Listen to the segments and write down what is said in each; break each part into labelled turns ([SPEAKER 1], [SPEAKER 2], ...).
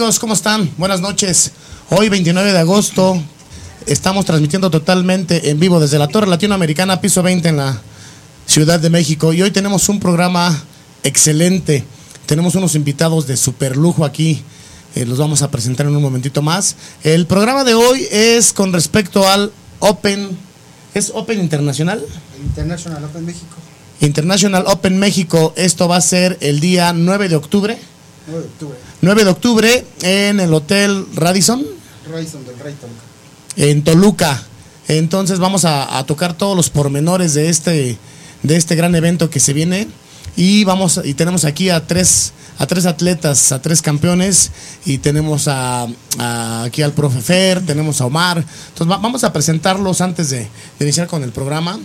[SPEAKER 1] Amigos, ¿cómo están? Buenas noches. Hoy 29 de agosto estamos transmitiendo totalmente en vivo desde la Torre Latinoamericana, piso 20 en la Ciudad de México. Y hoy tenemos un programa excelente. Tenemos unos invitados de super lujo aquí. Eh, los vamos a presentar en un momentito más. El programa de hoy es con respecto al Open. ¿Es Open Internacional?
[SPEAKER 2] International Open México.
[SPEAKER 1] International Open México. Esto va a ser el día 9 de octubre.
[SPEAKER 2] 9 de octubre.
[SPEAKER 1] 9 de octubre en el Hotel Radisson,
[SPEAKER 2] Rayson del Rayton.
[SPEAKER 1] en Toluca. Entonces vamos a, a tocar todos los pormenores de este, de este gran evento que se viene. Y vamos y tenemos aquí a tres, a tres atletas, a tres campeones. Y tenemos a, aquí al profe Fer, tenemos a Omar. Entonces va- vamos a presentarlos antes de, de iniciar con el programa.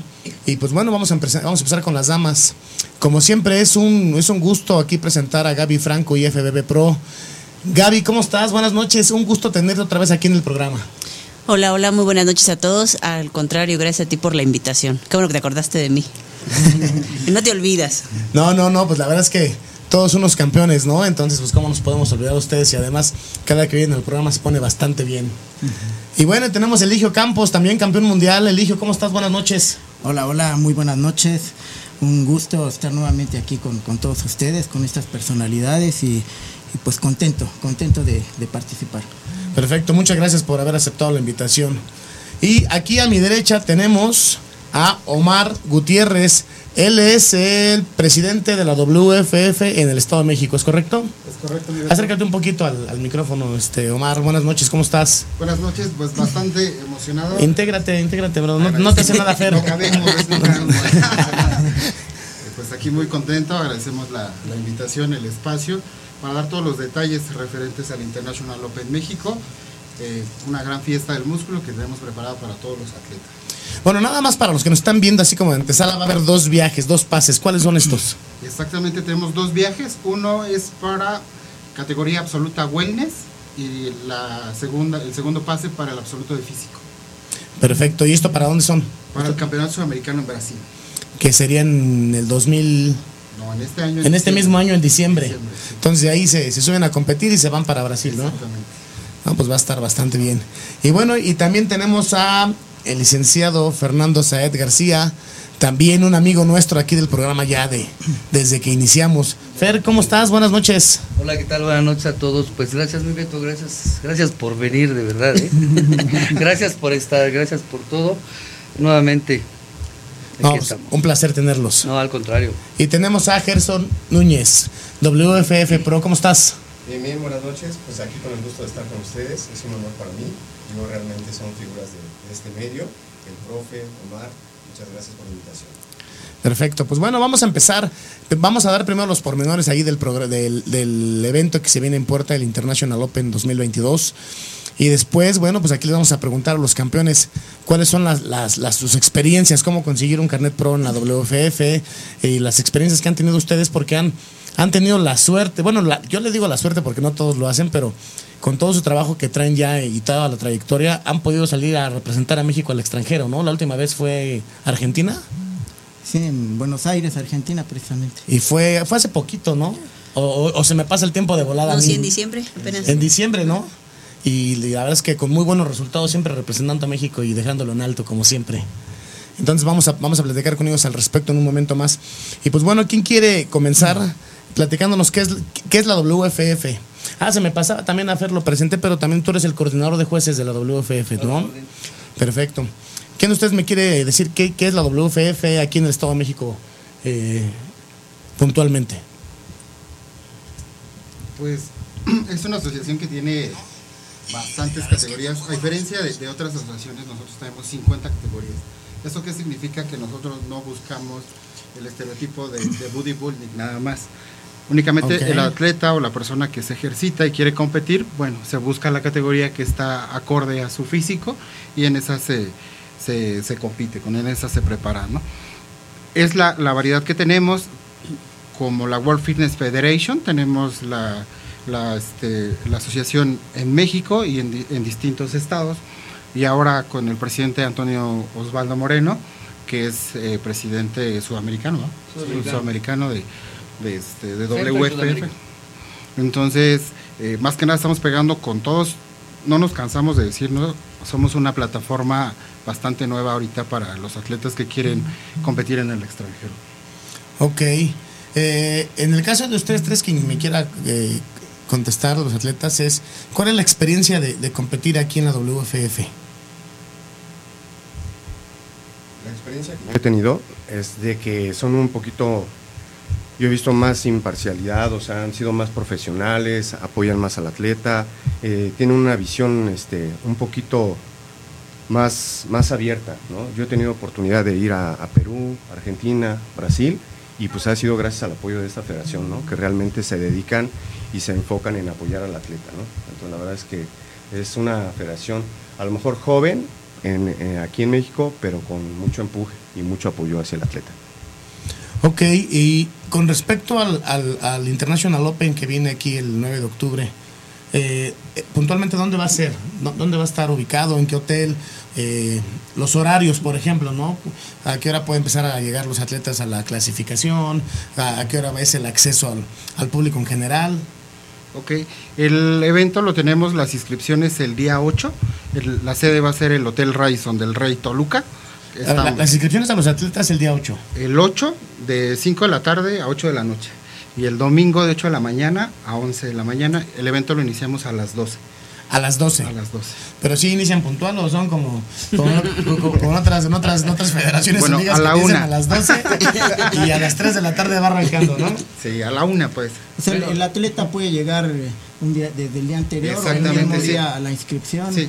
[SPEAKER 1] Y pues bueno, vamos a, empezar, vamos a empezar con las damas. Como siempre es un, es un gusto aquí presentar a Gaby Franco y FBB Pro. Gaby, ¿cómo estás? Buenas noches. Un gusto tenerte otra vez aquí en el programa.
[SPEAKER 3] Hola, hola, muy buenas noches a todos. Al contrario, gracias a ti por la invitación. Qué bueno que te acordaste de mí. No te olvidas.
[SPEAKER 1] No, no, no, pues la verdad es que todos unos campeones, ¿no? Entonces, pues cómo nos podemos olvidar de ustedes y además cada que viene el programa se pone bastante bien. Y bueno, tenemos a Eligio Campos, también campeón mundial. Eligio, ¿cómo estás? Buenas noches.
[SPEAKER 2] Hola, hola, muy buenas noches. Un gusto estar nuevamente aquí con, con todos ustedes, con estas personalidades y, y pues contento, contento de, de participar.
[SPEAKER 1] Perfecto, muchas gracias por haber aceptado la invitación. Y aquí a mi derecha tenemos a Omar Gutiérrez. Él es el presidente de la WFF en el Estado de México, ¿es correcto?
[SPEAKER 4] Es correcto, mi
[SPEAKER 1] Acércate un poquito al, al micrófono, este Omar. Buenas noches, ¿cómo estás?
[SPEAKER 4] Buenas noches, pues bastante emocionado.
[SPEAKER 1] Intégrate, intégrate, bro. No, no te hace nada Fer.
[SPEAKER 4] No cabemos, no cabemos. Pues aquí muy contento, agradecemos la, la invitación, el espacio, para dar todos los detalles referentes al International Open México. Eh, una gran fiesta del músculo que tenemos preparada para todos los atletas.
[SPEAKER 1] Bueno, nada más para los que nos están viendo así como de antesala, va a haber dos viajes, dos pases. ¿Cuáles son estos?
[SPEAKER 4] Exactamente, tenemos dos viajes. Uno es para categoría absoluta wellness y la segunda, el segundo pase para el absoluto de físico,
[SPEAKER 1] Perfecto. ¿Y esto para dónde son?
[SPEAKER 4] para el Campeonato Sudamericano en Brasil.
[SPEAKER 1] Que sería en el 2000,
[SPEAKER 4] No, en este año.
[SPEAKER 1] en este mismo año, en diciembre.
[SPEAKER 4] Diciembre, sí.
[SPEAKER 1] Entonces de ahí se, se suben a competir y se van para Brasil, ¿no?
[SPEAKER 4] Exactamente.
[SPEAKER 1] No, pues va a estar bastante bien. Y bueno, y también tenemos a el licenciado Fernando Saed García, también un amigo nuestro aquí del programa ya de desde que iniciamos. Fer, ¿cómo estás? Buenas noches.
[SPEAKER 5] Hola, ¿qué tal? Buenas noches a todos. Pues gracias, mi Beto, gracias, gracias por venir, de verdad. ¿eh? gracias por estar, gracias por todo. Nuevamente,
[SPEAKER 1] No, pues,
[SPEAKER 5] estamos.
[SPEAKER 1] un placer tenerlos.
[SPEAKER 5] No, al contrario.
[SPEAKER 1] Y tenemos a Gerson Núñez, WFF Pro, ¿cómo estás?
[SPEAKER 6] Bien, bien, buenas noches. Pues aquí con el gusto de estar con ustedes. Es un honor para mí. Yo realmente son figuras de, de este medio. El profe, Omar, muchas gracias por la invitación.
[SPEAKER 1] Perfecto, pues bueno, vamos a empezar. Vamos a dar primero los pormenores ahí del, del, del evento que se viene en puerta, el International Open 2022. Y después, bueno, pues aquí les vamos a preguntar a los campeones cuáles son las, las, las- sus experiencias, cómo conseguir un carnet pro en la WFF y las experiencias que han tenido ustedes porque han, han tenido la suerte, bueno, la- yo les digo la suerte porque no todos lo hacen, pero con todo su trabajo que traen ya y toda la trayectoria, han podido salir a representar a México al extranjero, ¿no? La última vez fue Argentina.
[SPEAKER 2] Sí, en Buenos Aires, Argentina, precisamente.
[SPEAKER 1] Y fue, fue hace poquito, ¿no? O, o- o se me pasa el tiempo de volada. a
[SPEAKER 3] No,
[SPEAKER 1] mí.
[SPEAKER 3] sí, en diciembre apenas.
[SPEAKER 1] En diciembre, ¿no? Y la verdad es que con muy buenos resultados, siempre representando a México y dejándolo en alto, como siempre. Entonces vamos a, vamos a platicar con ellos al respecto en un momento más. Y pues bueno, ¿quién quiere comenzar platicándonos qué es, qué es la WFF? Ah, se me pasaba también a Fer, lo presenté, pero también tú eres el coordinador de jueces de la WFF, ¿no? Perfecto. ¿Quién de ustedes me quiere decir qué, qué es la WFF aquí en el Estado de México eh, puntualmente?
[SPEAKER 4] Pues es una asociación que tiene bastantes categorías. A diferencia de, de otras asociaciones, nosotros tenemos 50 categorías. ¿Eso qué significa? Que nosotros no buscamos el estereotipo de, de bodybuilding nada más. Únicamente
[SPEAKER 1] Ok.
[SPEAKER 4] el atleta o la persona que se ejercita y quiere competir, bueno, se busca la categoría que está acorde a su físico y en esa se, se, se compite, con en esa se prepara, ¿no? Es la, la variedad que tenemos, como la World Fitness Federation, tenemos la, la, este, la asociación en México y en, di- en distintos estados, y ahora con el presidente Antonio Osvaldo Moreno, que es eh, presidente sudamericano, ¿no?
[SPEAKER 5] Sudamericano.
[SPEAKER 4] sudamericano de, de, este, de WFF. Entonces, eh, más que nada estamos pegando con todos, no nos cansamos de decir, ¿no? somos una plataforma bastante nueva ahorita para los atletas que quieren competir en el extranjero.
[SPEAKER 1] Ok. Eh, en el caso de ustedes tres, quien me quiera eh, contestar, los atletas, es ¿cuál es la experiencia de, de competir aquí en la WFF?
[SPEAKER 6] La experiencia que he tenido es de que son un poquito, yo he visto más imparcialidad, o sea, han sido más profesionales, apoyan más al atleta, eh, tienen una visión este, un poquito más, más abierta. ¿no? Yo he tenido oportunidad de ir a, a Perú, Argentina, Brasil, y pues ha sido gracias al apoyo de esta federación, ¿no? que realmente se dedican y se enfocan en apoyar al atleta. ¿no? Entonces, la verdad es que es una federación a lo mejor joven en, eh, aquí en México, pero con mucho empuje y mucho apoyo hacia el atleta.
[SPEAKER 1] Ok, y con respecto al, al- al International Open que viene aquí el 9 de octubre, eh, eh, puntualmente, ¿dónde va a ser? ¿Dó- ¿Dónde va a estar ubicado? ¿En qué hotel? Eh, los horarios, por ejemplo, ¿no? ¿A qué hora pueden empezar a llegar los atletas a la clasificación? ¿A, a qué hora es el acceso al, al público en general?
[SPEAKER 4] Ok, el evento lo tenemos, las inscripciones el día 8, el- la sede va a ser el Hotel Radisson del Rey Toluca.
[SPEAKER 1] La-
[SPEAKER 4] Estamos-
[SPEAKER 1] las inscripciones a los atletas el día 8.
[SPEAKER 4] el 8 de 5 de la tarde a 8 de la noche y el domingo de 8 de la mañana a 11 de la mañana. El evento lo iniciamos a las 12.
[SPEAKER 1] A las 12.
[SPEAKER 4] A las 12.
[SPEAKER 1] Pero sí inician puntual o son como, como, como- como otras, en otras, en otras federaciones
[SPEAKER 4] Bueno, a la
[SPEAKER 1] que
[SPEAKER 4] una.
[SPEAKER 1] a las 12 y a las 3 de la tarde va arrancando, ¿no?
[SPEAKER 4] Sí, a la una pues.
[SPEAKER 2] O sea, el, el atleta puede llegar eh, un día, desde el día anterior o el mismo
[SPEAKER 4] sí.
[SPEAKER 2] día a la inscripción
[SPEAKER 4] Sí.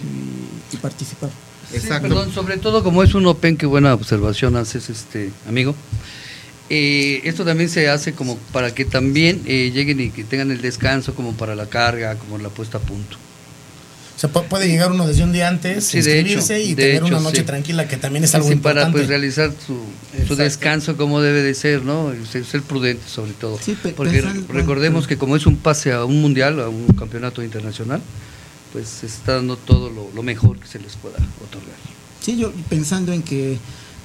[SPEAKER 2] y, y participar.
[SPEAKER 5] Sí,
[SPEAKER 4] Exacto.
[SPEAKER 5] perdón, sobre todo como es un Open, qué buena observación haces, este amigo. Eh, esto también se hace como para que también eh, lleguen y que tengan el descanso como para la carga, como la puesta a punto.
[SPEAKER 1] O sea, pu- puede llegar uno desde un día antes,
[SPEAKER 5] Sí, de
[SPEAKER 1] inscribirse
[SPEAKER 5] hecho,
[SPEAKER 1] y
[SPEAKER 5] de
[SPEAKER 1] tener
[SPEAKER 5] hecho,
[SPEAKER 1] una noche
[SPEAKER 5] sí.
[SPEAKER 1] tranquila, que también es algo
[SPEAKER 5] Así para
[SPEAKER 1] importante.
[SPEAKER 5] pues realizar su, descanso como debe de ser, ¿no? Y ser, ser prudente sobre todo.
[SPEAKER 2] Sí,
[SPEAKER 5] Porque
[SPEAKER 2] pensando-
[SPEAKER 5] recordemos
[SPEAKER 2] bueno,
[SPEAKER 5] que como es un pase a un mundial, a un campeonato internacional, pues se está dando todo lo, lo mejor que se les pueda otorgar.
[SPEAKER 2] Sí, yo pensando en que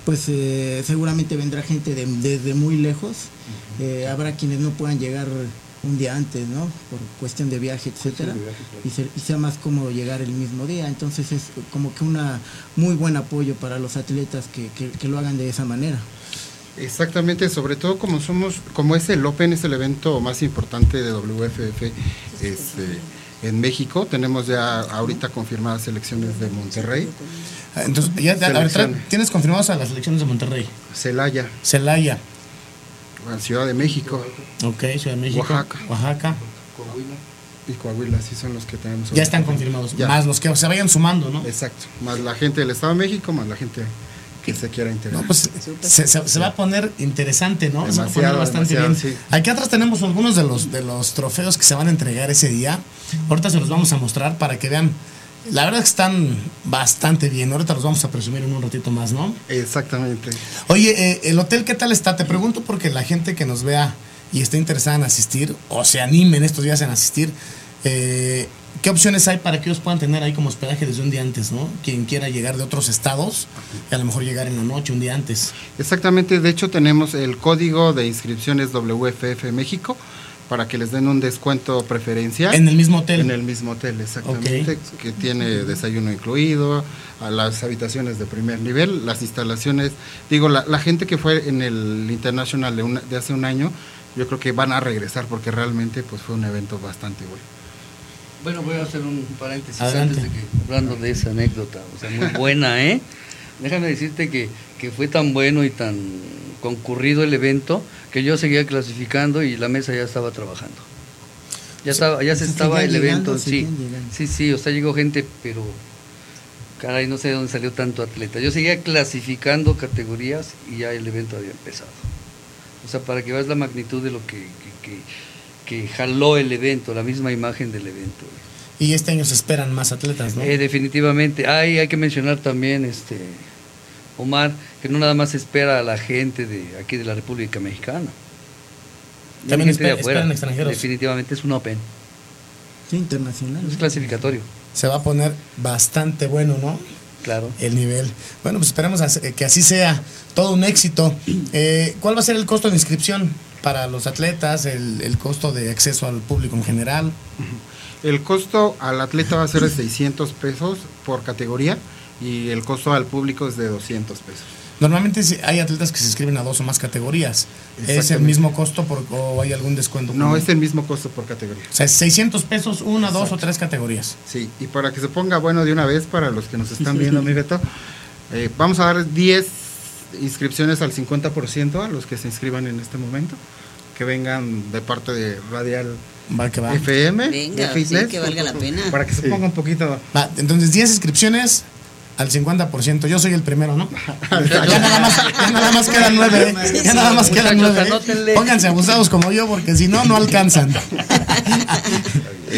[SPEAKER 2] pues eh, seguramente vendrá gente de- desde muy lejos, eh, habrá quienes no puedan llegar un día antes, ¿no? Por cuestión de viaje, etcétera, y, ser- y sea más cómodo llegar el mismo día. Entonces es como que una muy buen apoyo para los atletas que, que- que lo hagan de esa manera.
[SPEAKER 4] Exactamente, sobre todo como somos, como es el Open, es el evento más importante de WFF este, en México. Tenemos ya ahorita confirmadas elecciones de Monterrey,
[SPEAKER 1] Ah, Entonces, ya, ya, tienes confirmados a las elecciones de Monterrey,
[SPEAKER 4] Celaya,
[SPEAKER 1] Celaya,
[SPEAKER 4] Ciudad de México
[SPEAKER 1] ok, Ciudad de México,
[SPEAKER 4] Oaxaca.
[SPEAKER 1] Oaxaca.
[SPEAKER 4] y Coahuila, sí son los que tenemos.
[SPEAKER 1] Ya están confirmados,
[SPEAKER 4] Ya.
[SPEAKER 1] más los que se vayan sumando, ¿no?
[SPEAKER 4] Exacto, más la gente del Estado de México, más la gente que se quiera integrar.
[SPEAKER 1] No, pues se, se- se va a poner interesante, ¿no? se va a poner
[SPEAKER 4] Demasiado,
[SPEAKER 1] bastante
[SPEAKER 4] demasiado,
[SPEAKER 1] bien.
[SPEAKER 4] sí.
[SPEAKER 1] Aquí atrás tenemos algunos de los, de los trofeos que se van a entregar ese día. Ahorita se los vamos a mostrar para que vean. La verdad es que están bastante bien. Ahorita los vamos a presumir en un ratito más, ¿no?
[SPEAKER 4] Exactamente.
[SPEAKER 1] Oye, eh, ¿el hotel qué tal está? Te pregunto porque la gente que nos vea y esté interesada en asistir o se animen estos días en asistir, eh, ¿qué opciones hay para que ellos puedan tener ahí como hospedaje desde un día antes, ¿no? Quien quiera llegar de otros estados y a lo mejor llegar en la noche, un día antes.
[SPEAKER 4] Exactamente, de hecho tenemos el código de inscripciones WFF México para que les den un descuento preferencial.
[SPEAKER 1] En el mismo hotel.
[SPEAKER 4] En el mismo hotel, exactamente, que tiene desayuno incluido, a las habitaciones de primer nivel, las instalaciones, digo, la, la gente que fue en el International de, una- de hace un año, yo creo que van a regresar porque realmente pues fue un evento bastante bueno.
[SPEAKER 5] Bueno, voy a hacer un paréntesis
[SPEAKER 1] Adelante.
[SPEAKER 5] antes de que, hablando de esa anécdota, o sea, muy buena, ¿eh? Déjame decirte que, que fue tan bueno y tan concurrido el evento que yo seguía clasificando y la mesa ya estaba trabajando. Ya, estaba, ya se estaba el evento, sí. Sí, sí, o sea, llegó gente, pero caray, no sé de dónde salió tanto atleta. Yo seguía clasificando categorías y ya el evento había empezado. O sea, para que veas la magnitud de lo que, que, que- que jaló el evento, la misma imagen del evento.
[SPEAKER 1] Y este año se esperan más atletas, ¿no?
[SPEAKER 5] Eh, definitivamente. Hay, hay que mencionar también, este Omar, que no nada más espera a la gente de aquí de la República Mexicana.
[SPEAKER 1] También
[SPEAKER 5] gente de
[SPEAKER 1] espera-
[SPEAKER 5] afuera.
[SPEAKER 1] esperan extranjeros.
[SPEAKER 5] Definitivamente es un Open,
[SPEAKER 2] Sí, internacional.
[SPEAKER 5] es clasificatorio,
[SPEAKER 1] Se va a poner bastante bueno, ¿no?
[SPEAKER 5] claro.
[SPEAKER 1] El nivel. Bueno, pues esperemos que así sea. Todo un éxito. Eh, ¿Cuál va a ser el costo de inscripción para los atletas? El, el costo de acceso al público en general?
[SPEAKER 4] El costo al atleta va a ser de 600 pesos por categoría y el costo al público es de 200 pesos.
[SPEAKER 1] Normalmente sí hay atletas que se inscriben a dos o más categorías. ¿Es el mismo costo por- o hay algún descuento?
[SPEAKER 4] No, es el mismo costo por categoría.
[SPEAKER 1] O sea, 600 pesos, una, dos o tres categorías.
[SPEAKER 4] Sí, y para que se ponga bueno de una vez para los que nos están viendo, mi Beto, eh, vamos a dar 10 inscripciones al 50% a los que se inscriban en este momento, que vengan de parte de Radial
[SPEAKER 1] Va que va.
[SPEAKER 4] FM,
[SPEAKER 3] Venga,
[SPEAKER 4] de Fitness,
[SPEAKER 3] sí, que valga la pena.
[SPEAKER 4] Para que se ponga un poquito...
[SPEAKER 1] Va, entonces 10 inscripciones al 50%. Yo soy el primero, ¿no? ya, nada más, ya nada más quedan nueve. ¿eh? Ya nada más quedan nueve. ¿eh? Pónganse abusados como yo porque si no, no alcanzan.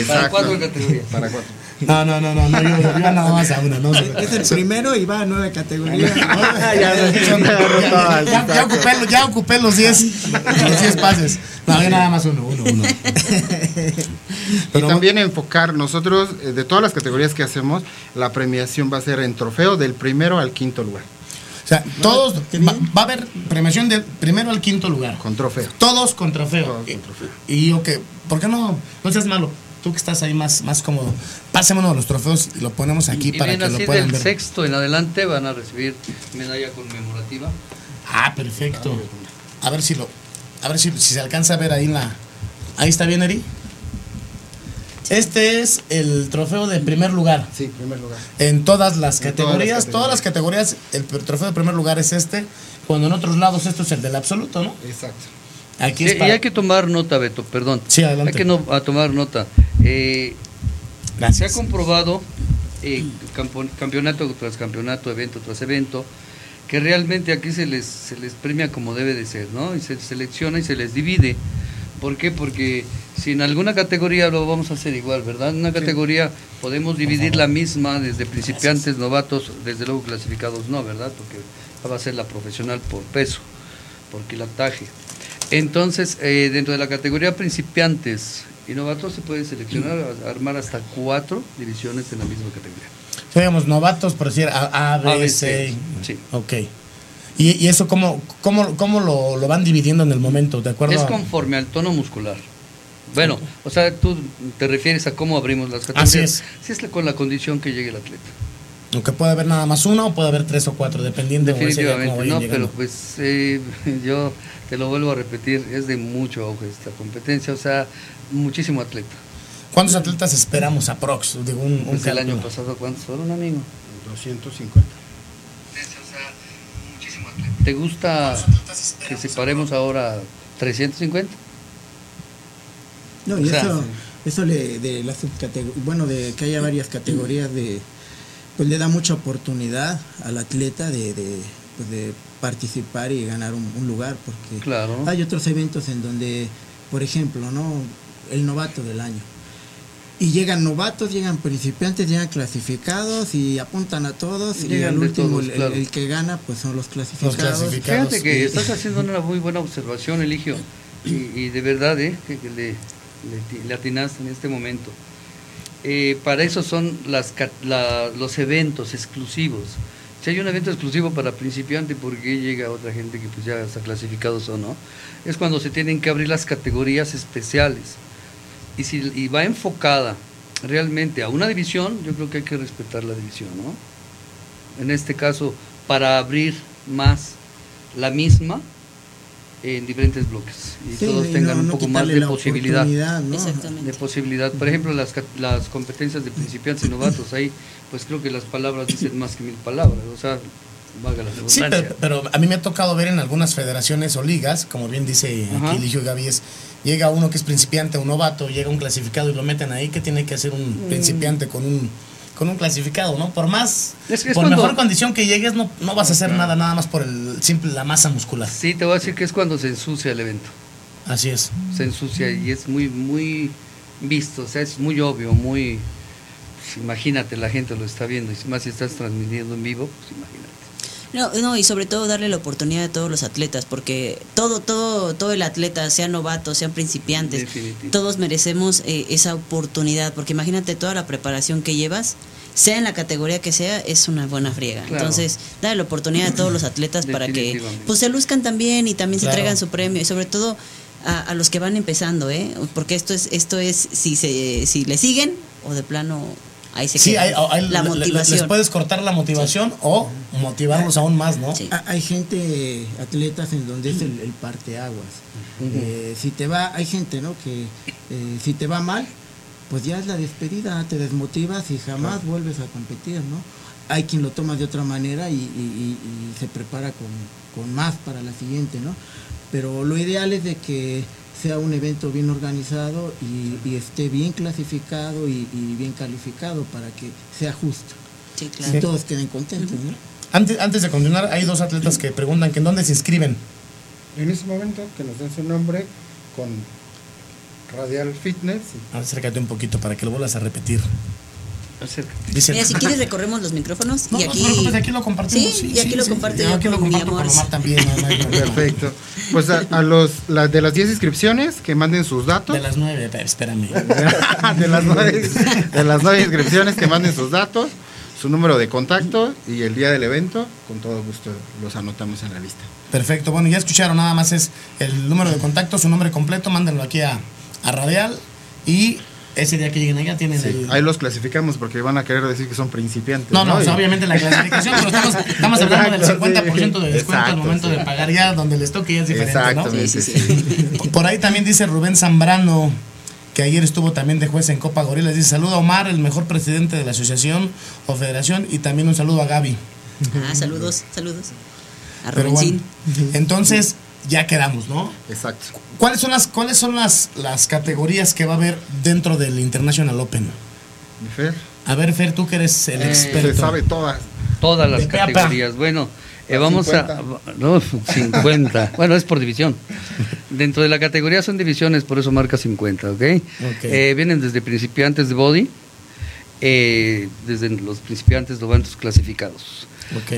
[SPEAKER 5] Para cuatro categorías.
[SPEAKER 4] Para cuatro.
[SPEAKER 1] No, no, no, no, no yo, yo nada más a una, no.
[SPEAKER 2] Es el primero y va a nueve categorías.
[SPEAKER 1] ya, ya, ya, ya ocupé, ya ocupé los 10 los 10 pases. No, yo nada más uno, uno, uno.
[SPEAKER 4] y también enfocar nosotros, eh, de todas las categorías que hacemos, la premiación va a ser en trofeo del primero al quinto lugar,
[SPEAKER 1] O sea, todos, va, va a haber premiación del primero al quinto lugar.
[SPEAKER 4] con trofeo.
[SPEAKER 1] Todos con trofeo.
[SPEAKER 4] Todos con trofeo.
[SPEAKER 1] Y, yo que, ¿por qué no? No seas malo. Tú que estás ahí más, más cómodo. Pásemonos los trofeos y lo ponemos aquí
[SPEAKER 5] y
[SPEAKER 1] para que
[SPEAKER 5] así
[SPEAKER 1] lo puedan
[SPEAKER 5] del
[SPEAKER 1] ver.
[SPEAKER 5] sexto en adelante van a recibir medalla conmemorativa.
[SPEAKER 1] Ah, perfecto. A ver si lo, a ver si, si se alcanza a ver ahí la. Ahí está bien, Eri. Este es el trofeo de primer lugar.
[SPEAKER 4] Sí, primer lugar.
[SPEAKER 1] En todas las
[SPEAKER 4] En todas las
[SPEAKER 1] categorías, todas las categorías, el trofeo de primer lugar es este, cuando en otros lados esto es el del absoluto, ¿no?
[SPEAKER 4] Exacto.
[SPEAKER 1] Aquí
[SPEAKER 5] Y,
[SPEAKER 1] es
[SPEAKER 5] y
[SPEAKER 1] para-
[SPEAKER 5] hay que tomar nota, Beto, perdón.
[SPEAKER 1] Sí, adelante.
[SPEAKER 5] Hay que no, a tomar nota. Eh, se ha comprobado, eh, campeonato tras campeonato, evento tras evento, que realmente aquí se les, se les premia como debe de ser, ¿no? Y se selecciona y se les divide. ¿Por qué? Porque si en alguna categoría lo vamos a hacer igual, ¿verdad? En una categoría podemos dividir la misma desde principiantes, novatos, desde luego clasificados no, ¿verdad? Porque va a ser la profesional por peso, por quilataje. Entonces, eh, dentro de la categoría principiantes y novatos se puede seleccionar, a- armar hasta cuatro divisiones en la misma categoría.
[SPEAKER 1] Digamos, novatos, por decir A, A, B,
[SPEAKER 5] B,
[SPEAKER 1] C.
[SPEAKER 5] Sí.
[SPEAKER 1] Ok. ¿Y, y eso cómo, cómo, cómo lo, lo van dividiendo en el momento? ¿De acuerdo?
[SPEAKER 5] Es conforme al tono muscular. Bueno, o sea, tú te refieres a cómo abrimos las categorías.
[SPEAKER 1] Así es.
[SPEAKER 5] Sí, es con la condición que llegue el atleta.
[SPEAKER 1] Aunque puede haber nada más uno o puede haber tres o cuatro, dependiendo de cómo
[SPEAKER 5] Definitivamente, no,
[SPEAKER 1] llegando.
[SPEAKER 5] pero pues eh, yo te lo vuelvo a repetir, es de mucho auge esta competencia, o sea, muchísimo atleta.
[SPEAKER 1] ¿Cuántos atletas esperamos a Prox? Digo, un, un
[SPEAKER 5] Pues el año pasado, ¿cuántos fueron, amigo?
[SPEAKER 4] 250.
[SPEAKER 5] ¿Te gusta que separemos ahora 350?
[SPEAKER 2] No, y
[SPEAKER 5] O sea,
[SPEAKER 2] eso, eso le, de las bueno, de que haya varias categorías de, pues le da mucha oportunidad al atleta de, de, pues, de participar y ganar un, un lugar, porque
[SPEAKER 5] Claro.
[SPEAKER 2] hay otros eventos en donde, por ejemplo, no, el novato del año. Y llegan novatos, llegan principiantes, llegan clasificados y apuntan a todos y al último
[SPEAKER 5] todos,
[SPEAKER 2] el,
[SPEAKER 5] claro.
[SPEAKER 2] el que gana pues son los clasificados.
[SPEAKER 1] clasificados.
[SPEAKER 5] Fíjate que estás haciendo una muy buena observación, Eligio, y, y de verdad, ¿eh? que, que le, le, ti- le atinaste en este momento. Eh, para eso son las, ca- la- los eventos exclusivos. Si hay un evento exclusivo para principiante, ¿por qué llega otra gente que pues ya está clasificados o no? Es cuando se tienen que abrir las categorías especiales. Y si va enfocada realmente a una división, yo creo que hay que respetar la división, ¿no? En este caso, para abrir más la misma en diferentes bloques y
[SPEAKER 2] Sí,
[SPEAKER 5] todos tengan
[SPEAKER 2] no-
[SPEAKER 5] un poco más de posibilidad de posibilidad. Por ejemplo, las, ca- las competencias de principiantes y novatos, ahí pues creo que las palabras dicen más que mil palabras. O sea, valga la
[SPEAKER 1] Sí, pero, pero a mí me ha tocado ver en algunas federaciones o ligas, como bien dice
[SPEAKER 5] Ajá.
[SPEAKER 1] aquí Eligio Gaby, es, llega uno que es principiante, un novato, llega un clasificado y lo meten ahí, ¿qué tiene que hacer
[SPEAKER 5] Mm.
[SPEAKER 1] un principiante con un con un clasificado, ¿no? Por más,
[SPEAKER 5] Es que es
[SPEAKER 1] por
[SPEAKER 5] cuando-
[SPEAKER 1] mejor condición que llegues, no, no vas a hacer nada, nada más por el simple la masa muscular.
[SPEAKER 5] Sí, te voy a decir que es cuando se ensucia el evento.
[SPEAKER 1] Así es.
[SPEAKER 5] Se ensucia y es muy, muy visto, o sea, es muy obvio, muy... pues, imagínate, la gente lo está viendo, y más si estás transmitiendo en vivo, pues imagínate.
[SPEAKER 3] No, no, y sobre todo darle la oportunidad a todos los atletas, porque todo, todo, todo el atleta, sean novatos, sean principiantes,
[SPEAKER 5] Definitivo.
[SPEAKER 3] todos merecemos eh, esa oportunidad, porque imagínate toda la preparación que llevas, sea en la categoría que sea, es una buena friega.
[SPEAKER 5] Claro.
[SPEAKER 3] Entonces, darle la oportunidad a todos los atletas para que pues se luzcan también y también
[SPEAKER 1] Claro.
[SPEAKER 3] se traigan su premio, y sobre todo a, a los que van empezando, ¿eh? Porque esto es, esto es si se, si le siguen o de plano ahí se
[SPEAKER 1] Sí,
[SPEAKER 3] queda.
[SPEAKER 1] hay- hay-
[SPEAKER 3] la
[SPEAKER 1] le-
[SPEAKER 3] motivación.
[SPEAKER 1] les puedes cortar la motivación o motivarlos aún más, ¿no?
[SPEAKER 3] Sí.
[SPEAKER 2] Hay gente, atletas en donde es el, el parteaguas. Eh, si te va, hay gente, ¿no? Que eh, si te va mal, pues ya es la despedida, te desmotivas y jamás vuelves a competir, ¿no? Hay quien lo toma de otra manera y, y- y- y se prepara con, con más para la siguiente, ¿no? Pero lo ideal es de que sea un evento bien organizado y, y esté bien clasificado y, y bien calificado para que sea justo
[SPEAKER 3] Sí,
[SPEAKER 2] y
[SPEAKER 3] claro.
[SPEAKER 2] todos queden contentos, ¿no?
[SPEAKER 1] Antes, antes de continuar, hay dos atletas que preguntan que en dónde se inscriben.
[SPEAKER 4] En ese momento que nos den su nombre con Radial Fitness.
[SPEAKER 1] Acércate un poquito para que lo vuelvas a repetir.
[SPEAKER 5] Acércate.
[SPEAKER 1] Dice,
[SPEAKER 3] Mira, si quieres recorremos los micrófonos
[SPEAKER 1] No,
[SPEAKER 3] y aquí...
[SPEAKER 1] lo compartimos.
[SPEAKER 3] Sí, y aquí lo comparto yo
[SPEAKER 1] aquí lo
[SPEAKER 3] mi
[SPEAKER 1] comparto con
[SPEAKER 3] amor.
[SPEAKER 1] Omar también.
[SPEAKER 4] Perfecto. Pues a, a los la- de las 10 inscripciones que manden sus datos.
[SPEAKER 1] De las nueve, pe- espérame.
[SPEAKER 4] de las nueve, de las nueve inscripciones que manden sus datos, su número de contacto y el día del evento, con todo gusto los anotamos en la lista.
[SPEAKER 1] Perfecto, bueno, ya escucharon, nada más es el número de contacto, su nombre completo, mándenlo aquí a, a Radial y ese día que lleguen allá tienen el...
[SPEAKER 4] Ahí los clasificamos porque van a querer decir que son principiantes.
[SPEAKER 1] No, no,
[SPEAKER 4] Y-
[SPEAKER 1] o sea, obviamente la clasificación, pero estamos, estamos hablando del
[SPEAKER 4] Exacto,
[SPEAKER 1] 50% de
[SPEAKER 4] sí.
[SPEAKER 1] descuento al
[SPEAKER 4] Exacto,
[SPEAKER 1] momento
[SPEAKER 4] sí.
[SPEAKER 1] de pagar ya, donde les toque ya es diferente, ¿no?
[SPEAKER 4] Exactamente,
[SPEAKER 3] Sí,
[SPEAKER 4] sí,
[SPEAKER 3] sí, sí.
[SPEAKER 1] Por ahí también dice Rubén Zambrano, que ayer estuvo también de juez en Copa Gorilas. Dice, saludo a Omar, el mejor presidente de la asociación o federación, y también un saludo a Gaby.
[SPEAKER 3] Ah, saludos, saludos. A Rubensín.
[SPEAKER 1] bueno, entonces ya quedamos, ¿no?
[SPEAKER 4] Exacto.
[SPEAKER 1] ¿Cuáles son las, cuáles son las, las categorías que va a haber dentro del International Open?
[SPEAKER 4] Fer,
[SPEAKER 1] A ver, Fer, tú que eres el
[SPEAKER 5] Eh,
[SPEAKER 1] experto.
[SPEAKER 4] se sabe todas.
[SPEAKER 5] Todas las
[SPEAKER 1] De
[SPEAKER 5] categorías. Bueno, eh, vamos
[SPEAKER 4] 50.
[SPEAKER 5] a... No, 50. bueno, es por división. Dentro de la categoría son divisiones, por eso marca 50, ¿ok? Eh, vienen desde principiantes de body, eh, desde los principiantes novatos clasificados.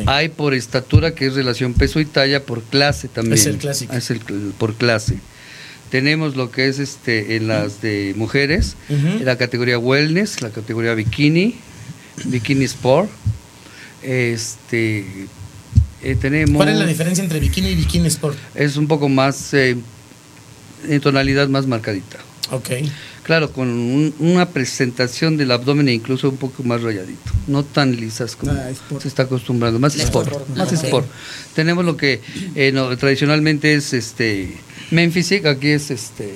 [SPEAKER 5] Hay por estatura, que es relación peso y talla, por clase también.
[SPEAKER 1] Es el clásico.
[SPEAKER 5] Es el por clase. Tenemos lo que es este en las de mujeres, la categoría wellness, la categoría bikini, bikini sport. Este eh, tenemos
[SPEAKER 1] ¿Cuál es la diferencia entre bikini y bikini sport?
[SPEAKER 5] es un poco más eh, en tonalidad más marcadita.
[SPEAKER 1] Ok.
[SPEAKER 5] Claro, con un- una presentación del abdomen e incluso un poco más rayadito, no tan lisas como
[SPEAKER 2] Ah,
[SPEAKER 5] se está acostumbrando, más sport,
[SPEAKER 3] sport.
[SPEAKER 5] más
[SPEAKER 3] Ah, ok.
[SPEAKER 5] sport. Tenemos lo que eh, no, tradicionalmente es este Men Physique, aquí es este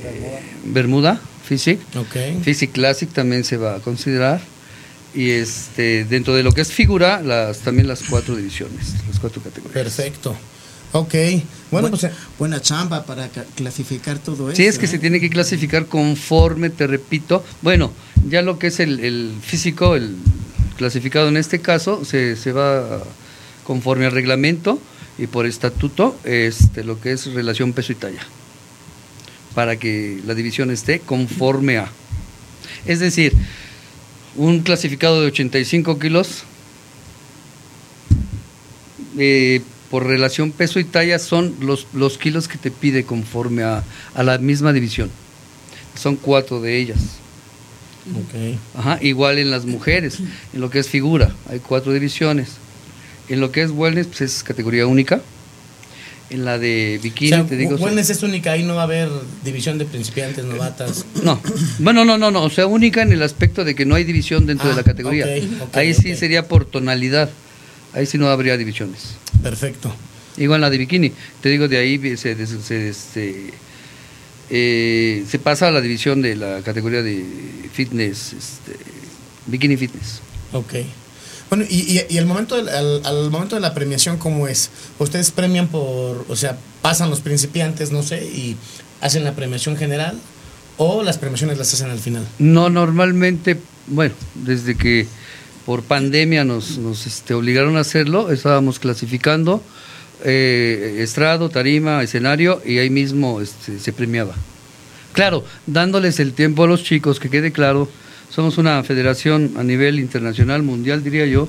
[SPEAKER 5] Bermuda Physique,
[SPEAKER 1] Ok.
[SPEAKER 5] Physique Classic también se va a considerar y este dentro de lo que es figura, las también las cuatro divisiones, las cuatro categorías.
[SPEAKER 1] Perfecto. Ok. Bueno, pues eh,
[SPEAKER 2] buena chamba para ca- clasificar todo eso.
[SPEAKER 5] Sí, es que
[SPEAKER 2] ¿eh?
[SPEAKER 5] se tiene que clasificar conforme, te repito. Bueno, ya lo que es el, el físico, el clasificado en este caso, se, se va conforme al reglamento y por estatuto, este, lo que es relación peso y talla, para que la división esté conforme a. Es decir, un clasificado de 85 kilos, eh, por relación peso y talla son los, los kilos que te pide conforme a, a la misma división. Son cuatro de ellas.
[SPEAKER 1] ok.
[SPEAKER 5] Ajá, igual en las mujeres, en lo que es figura, hay cuatro divisiones. En lo que es wellness, pues es categoría única. En la de
[SPEAKER 1] O
[SPEAKER 5] bikini,
[SPEAKER 1] sea,
[SPEAKER 5] te digo.
[SPEAKER 1] wellness es única, ahí no va a haber división de principiantes, novatas.
[SPEAKER 5] No, bueno, no, no, no, o sea, única en el aspecto de que no hay división dentro
[SPEAKER 1] Ah,
[SPEAKER 5] de la categoría.
[SPEAKER 1] ok, ok,
[SPEAKER 5] Ahí sí sería por tonalidad, ahí sí no habría divisiones.
[SPEAKER 1] Perfecto.
[SPEAKER 5] Igual la de bikini, te digo, de ahí se, des- se, este, eh, se pasa a la división de la categoría de fitness, este, bikini fitness.
[SPEAKER 1] Ok. Bueno, y, y, y el momento del- al, al momento de la premiación, ¿cómo es? ¿Ustedes premian por, o sea, pasan los principiantes, no sé, y hacen la premiación general? ¿O las premiaciones las hacen al final?
[SPEAKER 5] No, normalmente, bueno, desde que por pandemia nos, nos este, obligaron a hacerlo, estábamos clasificando eh, estrado, tarima, escenario y ahí mismo este, se premiaba. Claro, dándoles el tiempo a los chicos, que quede claro, somos una federación a nivel internacional, mundial diría yo,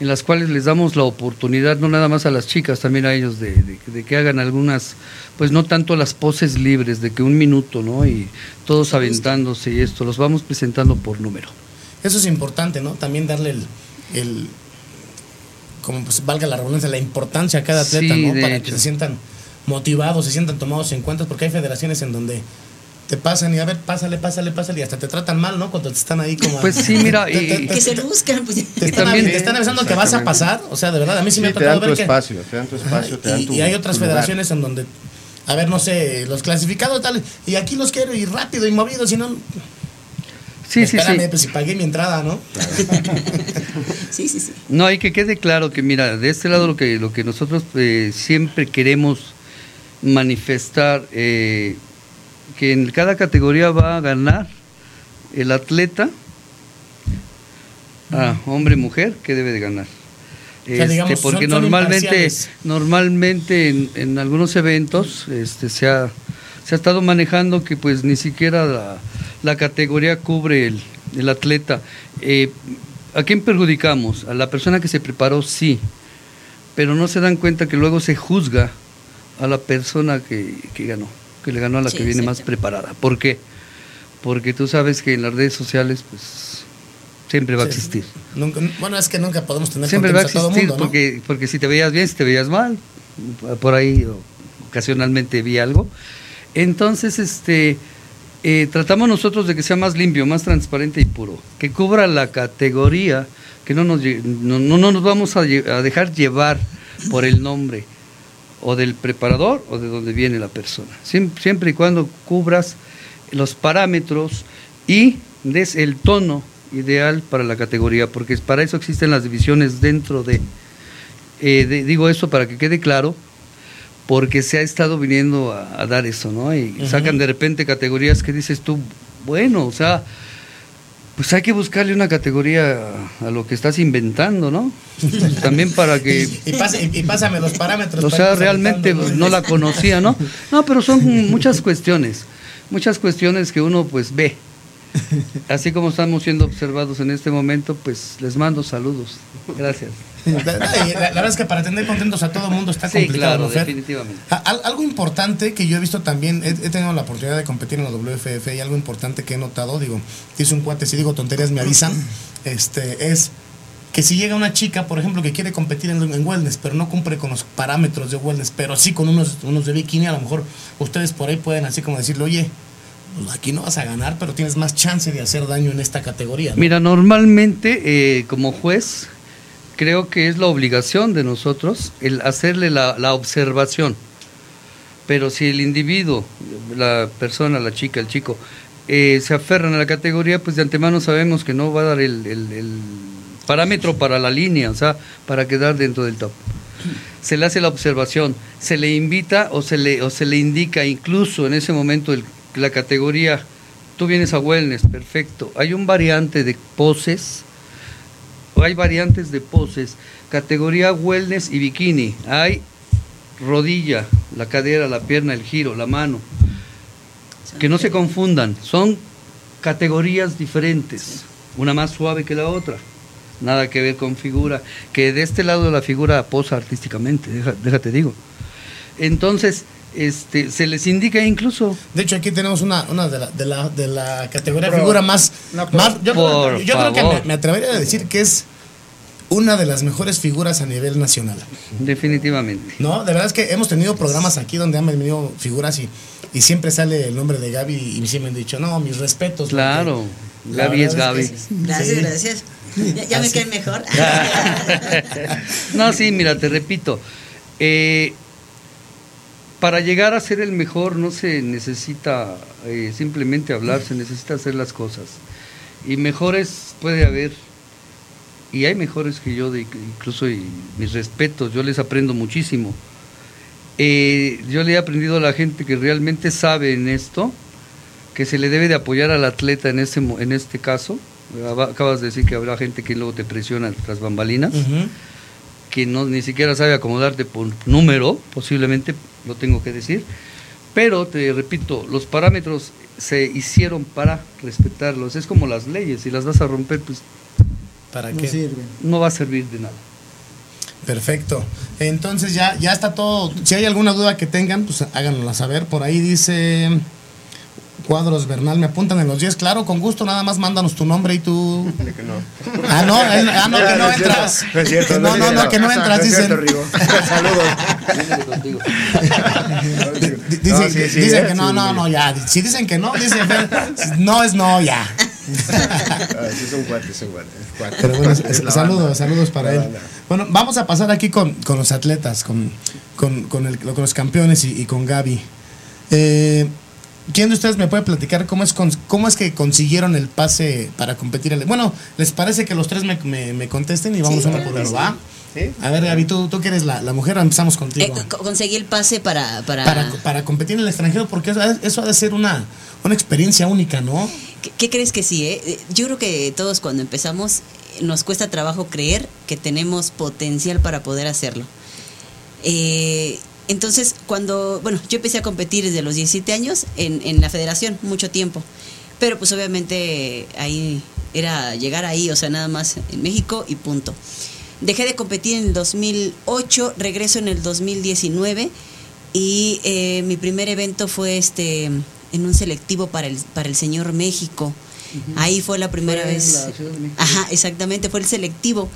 [SPEAKER 5] en las cuales les damos la oportunidad, no nada más a las chicas, también a ellos, de, de- de que hagan algunas, pues no tanto las poses libres, de que un minuto, ¿no? Y todos aventándose y esto, los vamos presentando por número.
[SPEAKER 1] Eso es importante, ¿no? También darle el, el como pues valga la redundancia, la importancia a cada atleta,
[SPEAKER 5] Sí,
[SPEAKER 1] ¿no? Para
[SPEAKER 5] hecho.
[SPEAKER 1] que se sientan motivados, se sientan tomados en cuenta, porque hay federaciones en donde te pasan y a ver, pásale, pásale, pásale, y hasta te tratan mal, ¿no? Cuando te están ahí como...
[SPEAKER 5] Pues sí, mira,
[SPEAKER 1] Te-
[SPEAKER 5] y-
[SPEAKER 1] te-
[SPEAKER 3] Que se buscan, pues.
[SPEAKER 1] Te están,
[SPEAKER 5] también-
[SPEAKER 1] te están avisando que vas a pasar, o sea, de verdad, a mí sí me ha tocado
[SPEAKER 6] dan tu
[SPEAKER 1] ver que...
[SPEAKER 6] espacio, te dan tu espacio, te dan
[SPEAKER 1] y,
[SPEAKER 6] tu
[SPEAKER 1] y hay otras
[SPEAKER 6] lugar.
[SPEAKER 1] federaciones en donde, a ver, no sé, los clasificados tal, y aquí los quiero y rápido y movidos, y no...
[SPEAKER 5] Sí, sí,
[SPEAKER 1] espérame,
[SPEAKER 5] sí.
[SPEAKER 1] pues si pagué mi entrada, ¿no?
[SPEAKER 3] Sí, sí, sí.
[SPEAKER 5] No, hay que quede claro que, mira, de este lado lo que, lo que nosotros eh, siempre queremos manifestar, eh, que en cada categoría va a ganar el atleta, ah, hombre, mujer, que debe de ganar.
[SPEAKER 1] O sea,
[SPEAKER 5] Este,
[SPEAKER 1] digamos,
[SPEAKER 5] porque
[SPEAKER 1] son- son
[SPEAKER 5] normalmente, normalmente en, en algunos eventos este, se, ha, se ha estado manejando que pues ni siquiera la, la categoría cubre el, el atleta. Eh, ¿A quién perjudicamos? A la persona que se preparó, sí, pero no se dan cuenta que luego se juzga a la persona que, que ganó, que le ganó a la
[SPEAKER 3] Sí,
[SPEAKER 5] que viene más preparada. ¿Por qué? Porque tú sabes que en las redes sociales pues siempre va a existir.
[SPEAKER 1] Nunca- bueno, es que nunca podemos tener
[SPEAKER 5] Siempre va a
[SPEAKER 1] contentos a todo
[SPEAKER 5] existir,
[SPEAKER 1] mundo, ¿no?
[SPEAKER 5] porque, porque si te veías bien, si te veías mal, por ahí ocasionalmente vi algo. Entonces, este, eh, tratamos nosotros de que sea más limpio, más transparente y puro, que cubra la categoría, que no nos, no, no- no nos vamos a, dejar llevar por el nombre o del preparador o de donde viene la persona. Siem- siempre y cuando cubras los parámetros y des el tono ideal para la categoría, porque para eso existen las divisiones dentro de, eh, de- digo eso para que quede claro, porque se ha estado viniendo a, a dar eso, ¿no? Y sacan de repente categorías que dices tú, bueno, o sea, pues hay que buscarle una categoría a, lo que estás inventando, ¿no? También para que...
[SPEAKER 1] Y, pásame los parámetros.
[SPEAKER 5] O sea, realmente no la conocía, ¿no? No, pero son muchas cuestiones, muchas cuestiones que uno pues ve. Así como estamos siendo observados en este momento, pues les mando saludos. Gracias.
[SPEAKER 1] La, verdad es que para tener contentos a todo el mundo está
[SPEAKER 5] Sí,
[SPEAKER 1] complicado,
[SPEAKER 5] claro, definitivamente.
[SPEAKER 1] Al- algo importante que yo he visto también, he, he tenido la oportunidad de competir en la WFF y algo importante que he notado, digo, dice un cuate, si digo tonterías me avisan, este, es que si llega una chica, por ejemplo, que quiere competir en, en wellness, pero no cumple con los parámetros de wellness, pero sí con unos, unos de bikini, a lo mejor ustedes por ahí pueden así como decirle, oye, pues aquí no vas a ganar, pero tienes más chance de hacer daño en esta categoría. ¿no?
[SPEAKER 5] Mira, normalmente eh, como juez creo que es la obligación de nosotros el hacerle la, observación. Pero si el individuo, la persona, la chica, el chico, eh, se aferran a la categoría, pues de antemano sabemos que no va a dar el, parámetro para la línea, o sea, para quedar dentro del top. Se le hace la observación, se le invita o se le, o se le indica incluso en ese momento el- la categoría, tú vienes a wellness, perfecto. Hay un variante de poses, hay variantes de poses, categoría wellness y bikini. Hay rodilla, la cadera, la pierna, el giro, la mano. Que no se confundan, son categorías diferentes, una más suave que la otra. Nada que ver con figura, que de este lado la figura posa artísticamente, déjate digo. Entonces, este, se les indica incluso
[SPEAKER 1] De hecho, aquí tenemos una, una de, la, de, la, de la categoría
[SPEAKER 4] Pero-
[SPEAKER 1] figura más.
[SPEAKER 4] no, pero-
[SPEAKER 1] más yo creo-
[SPEAKER 5] Por
[SPEAKER 1] yo creo que me, me atrevería a decir que es una de las mejores figuras a nivel nacional.
[SPEAKER 5] definitivamente.
[SPEAKER 1] No, de verdad es que hemos tenido programas aquí donde han venido figuras y, y siempre sale el nombre de Gaby y me han dicho, no, mis respetos.
[SPEAKER 5] Claro,
[SPEAKER 1] la
[SPEAKER 5] Gaby es Gaby.
[SPEAKER 1] que-
[SPEAKER 3] Gracias,
[SPEAKER 1] sí.
[SPEAKER 3] gracias. Ya, ya me caen mejor.
[SPEAKER 5] no, sí, mira, te repito. eh, para llegar a ser el mejor no se necesita eh, simplemente hablar, se necesita hacer las cosas. Y mejores puede haber y hay mejores que yo, de, incluso y mis respetos, yo les aprendo muchísimo. Eh, yo le he aprendido a la gente que realmente sabe en esto, que se le debe de apoyar al atleta en este, en este caso. Acabas de decir que habrá gente que luego te presiona tras bambalinas, que no ni siquiera sabe acomodarte por número, posiblemente, lo tengo que decir. Pero te repito, los parámetros se hicieron para respetarlos. Es como las leyes, si las vas a romper, pues
[SPEAKER 1] ¿Para
[SPEAKER 2] No
[SPEAKER 1] qué?
[SPEAKER 2] sirve.
[SPEAKER 5] no va a servir de nada.
[SPEAKER 1] Perfecto. Entonces ya, ya está todo. Si hay alguna duda que tengan, pues háganosla saber. Por ahí dice Cuadros Bernal, me apuntan en los 10. Claro, con gusto, nada más mándanos tu nombre y tu.
[SPEAKER 6] Que no.
[SPEAKER 1] Ah, no, ah, no, que no entras.
[SPEAKER 6] No es cierto.
[SPEAKER 1] Que no, no, que no entras, dicen.
[SPEAKER 6] Saludos.
[SPEAKER 1] Di- Dicen, dicen
[SPEAKER 6] ¿eh?
[SPEAKER 1] que no, no, no, ya. Si dicen que no, dicen no es no, ya.
[SPEAKER 6] Ah, sí, es un cuate, es un cuate.
[SPEAKER 1] Pero bueno, saludos, saludos para él. Bueno, vamos a pasar aquí con, con los atletas, con, con, con el- con los campeones y, y con Gaby. Eh, ¿Quién de ustedes me puede platicar cómo es, cómo es que consiguieron el pase para competir? en el- Bueno, ¿les parece que los tres me, me- me contesten y vamos
[SPEAKER 3] Sí,
[SPEAKER 1] uno por uno. ¿va?
[SPEAKER 6] ¿Sí?
[SPEAKER 1] A ver, Gaby, tú, tú que eres la, la mujer, empezamos
[SPEAKER 3] Eh,
[SPEAKER 1] contigo.
[SPEAKER 3] co- conseguí el pase para... para,
[SPEAKER 1] para, para competir en el extranjero, porque eso, eso ha de ser una, una experiencia única, ¿no?
[SPEAKER 3] ¿Qué, qué crees que sí? eh? Eh, Yo creo que todos cuando empezamos eh, nos cuesta trabajo creer que tenemos potencial para poder hacerlo. Eh, entonces, cuando, bueno, yo empecé a competir desde los 17 años en, en la federación, mucho tiempo. Pero pues obviamente ahí era llegar ahí, o sea, nada más en México y punto. Dejé de competir en el 2008, regreso en el 2019 y eh, mi primer evento fue este en un selectivo para el, para el señor México. Ahí fue la primera
[SPEAKER 5] Fue
[SPEAKER 3] vez.
[SPEAKER 5] la.
[SPEAKER 3] Ajá, exactamente, fue el selectivo.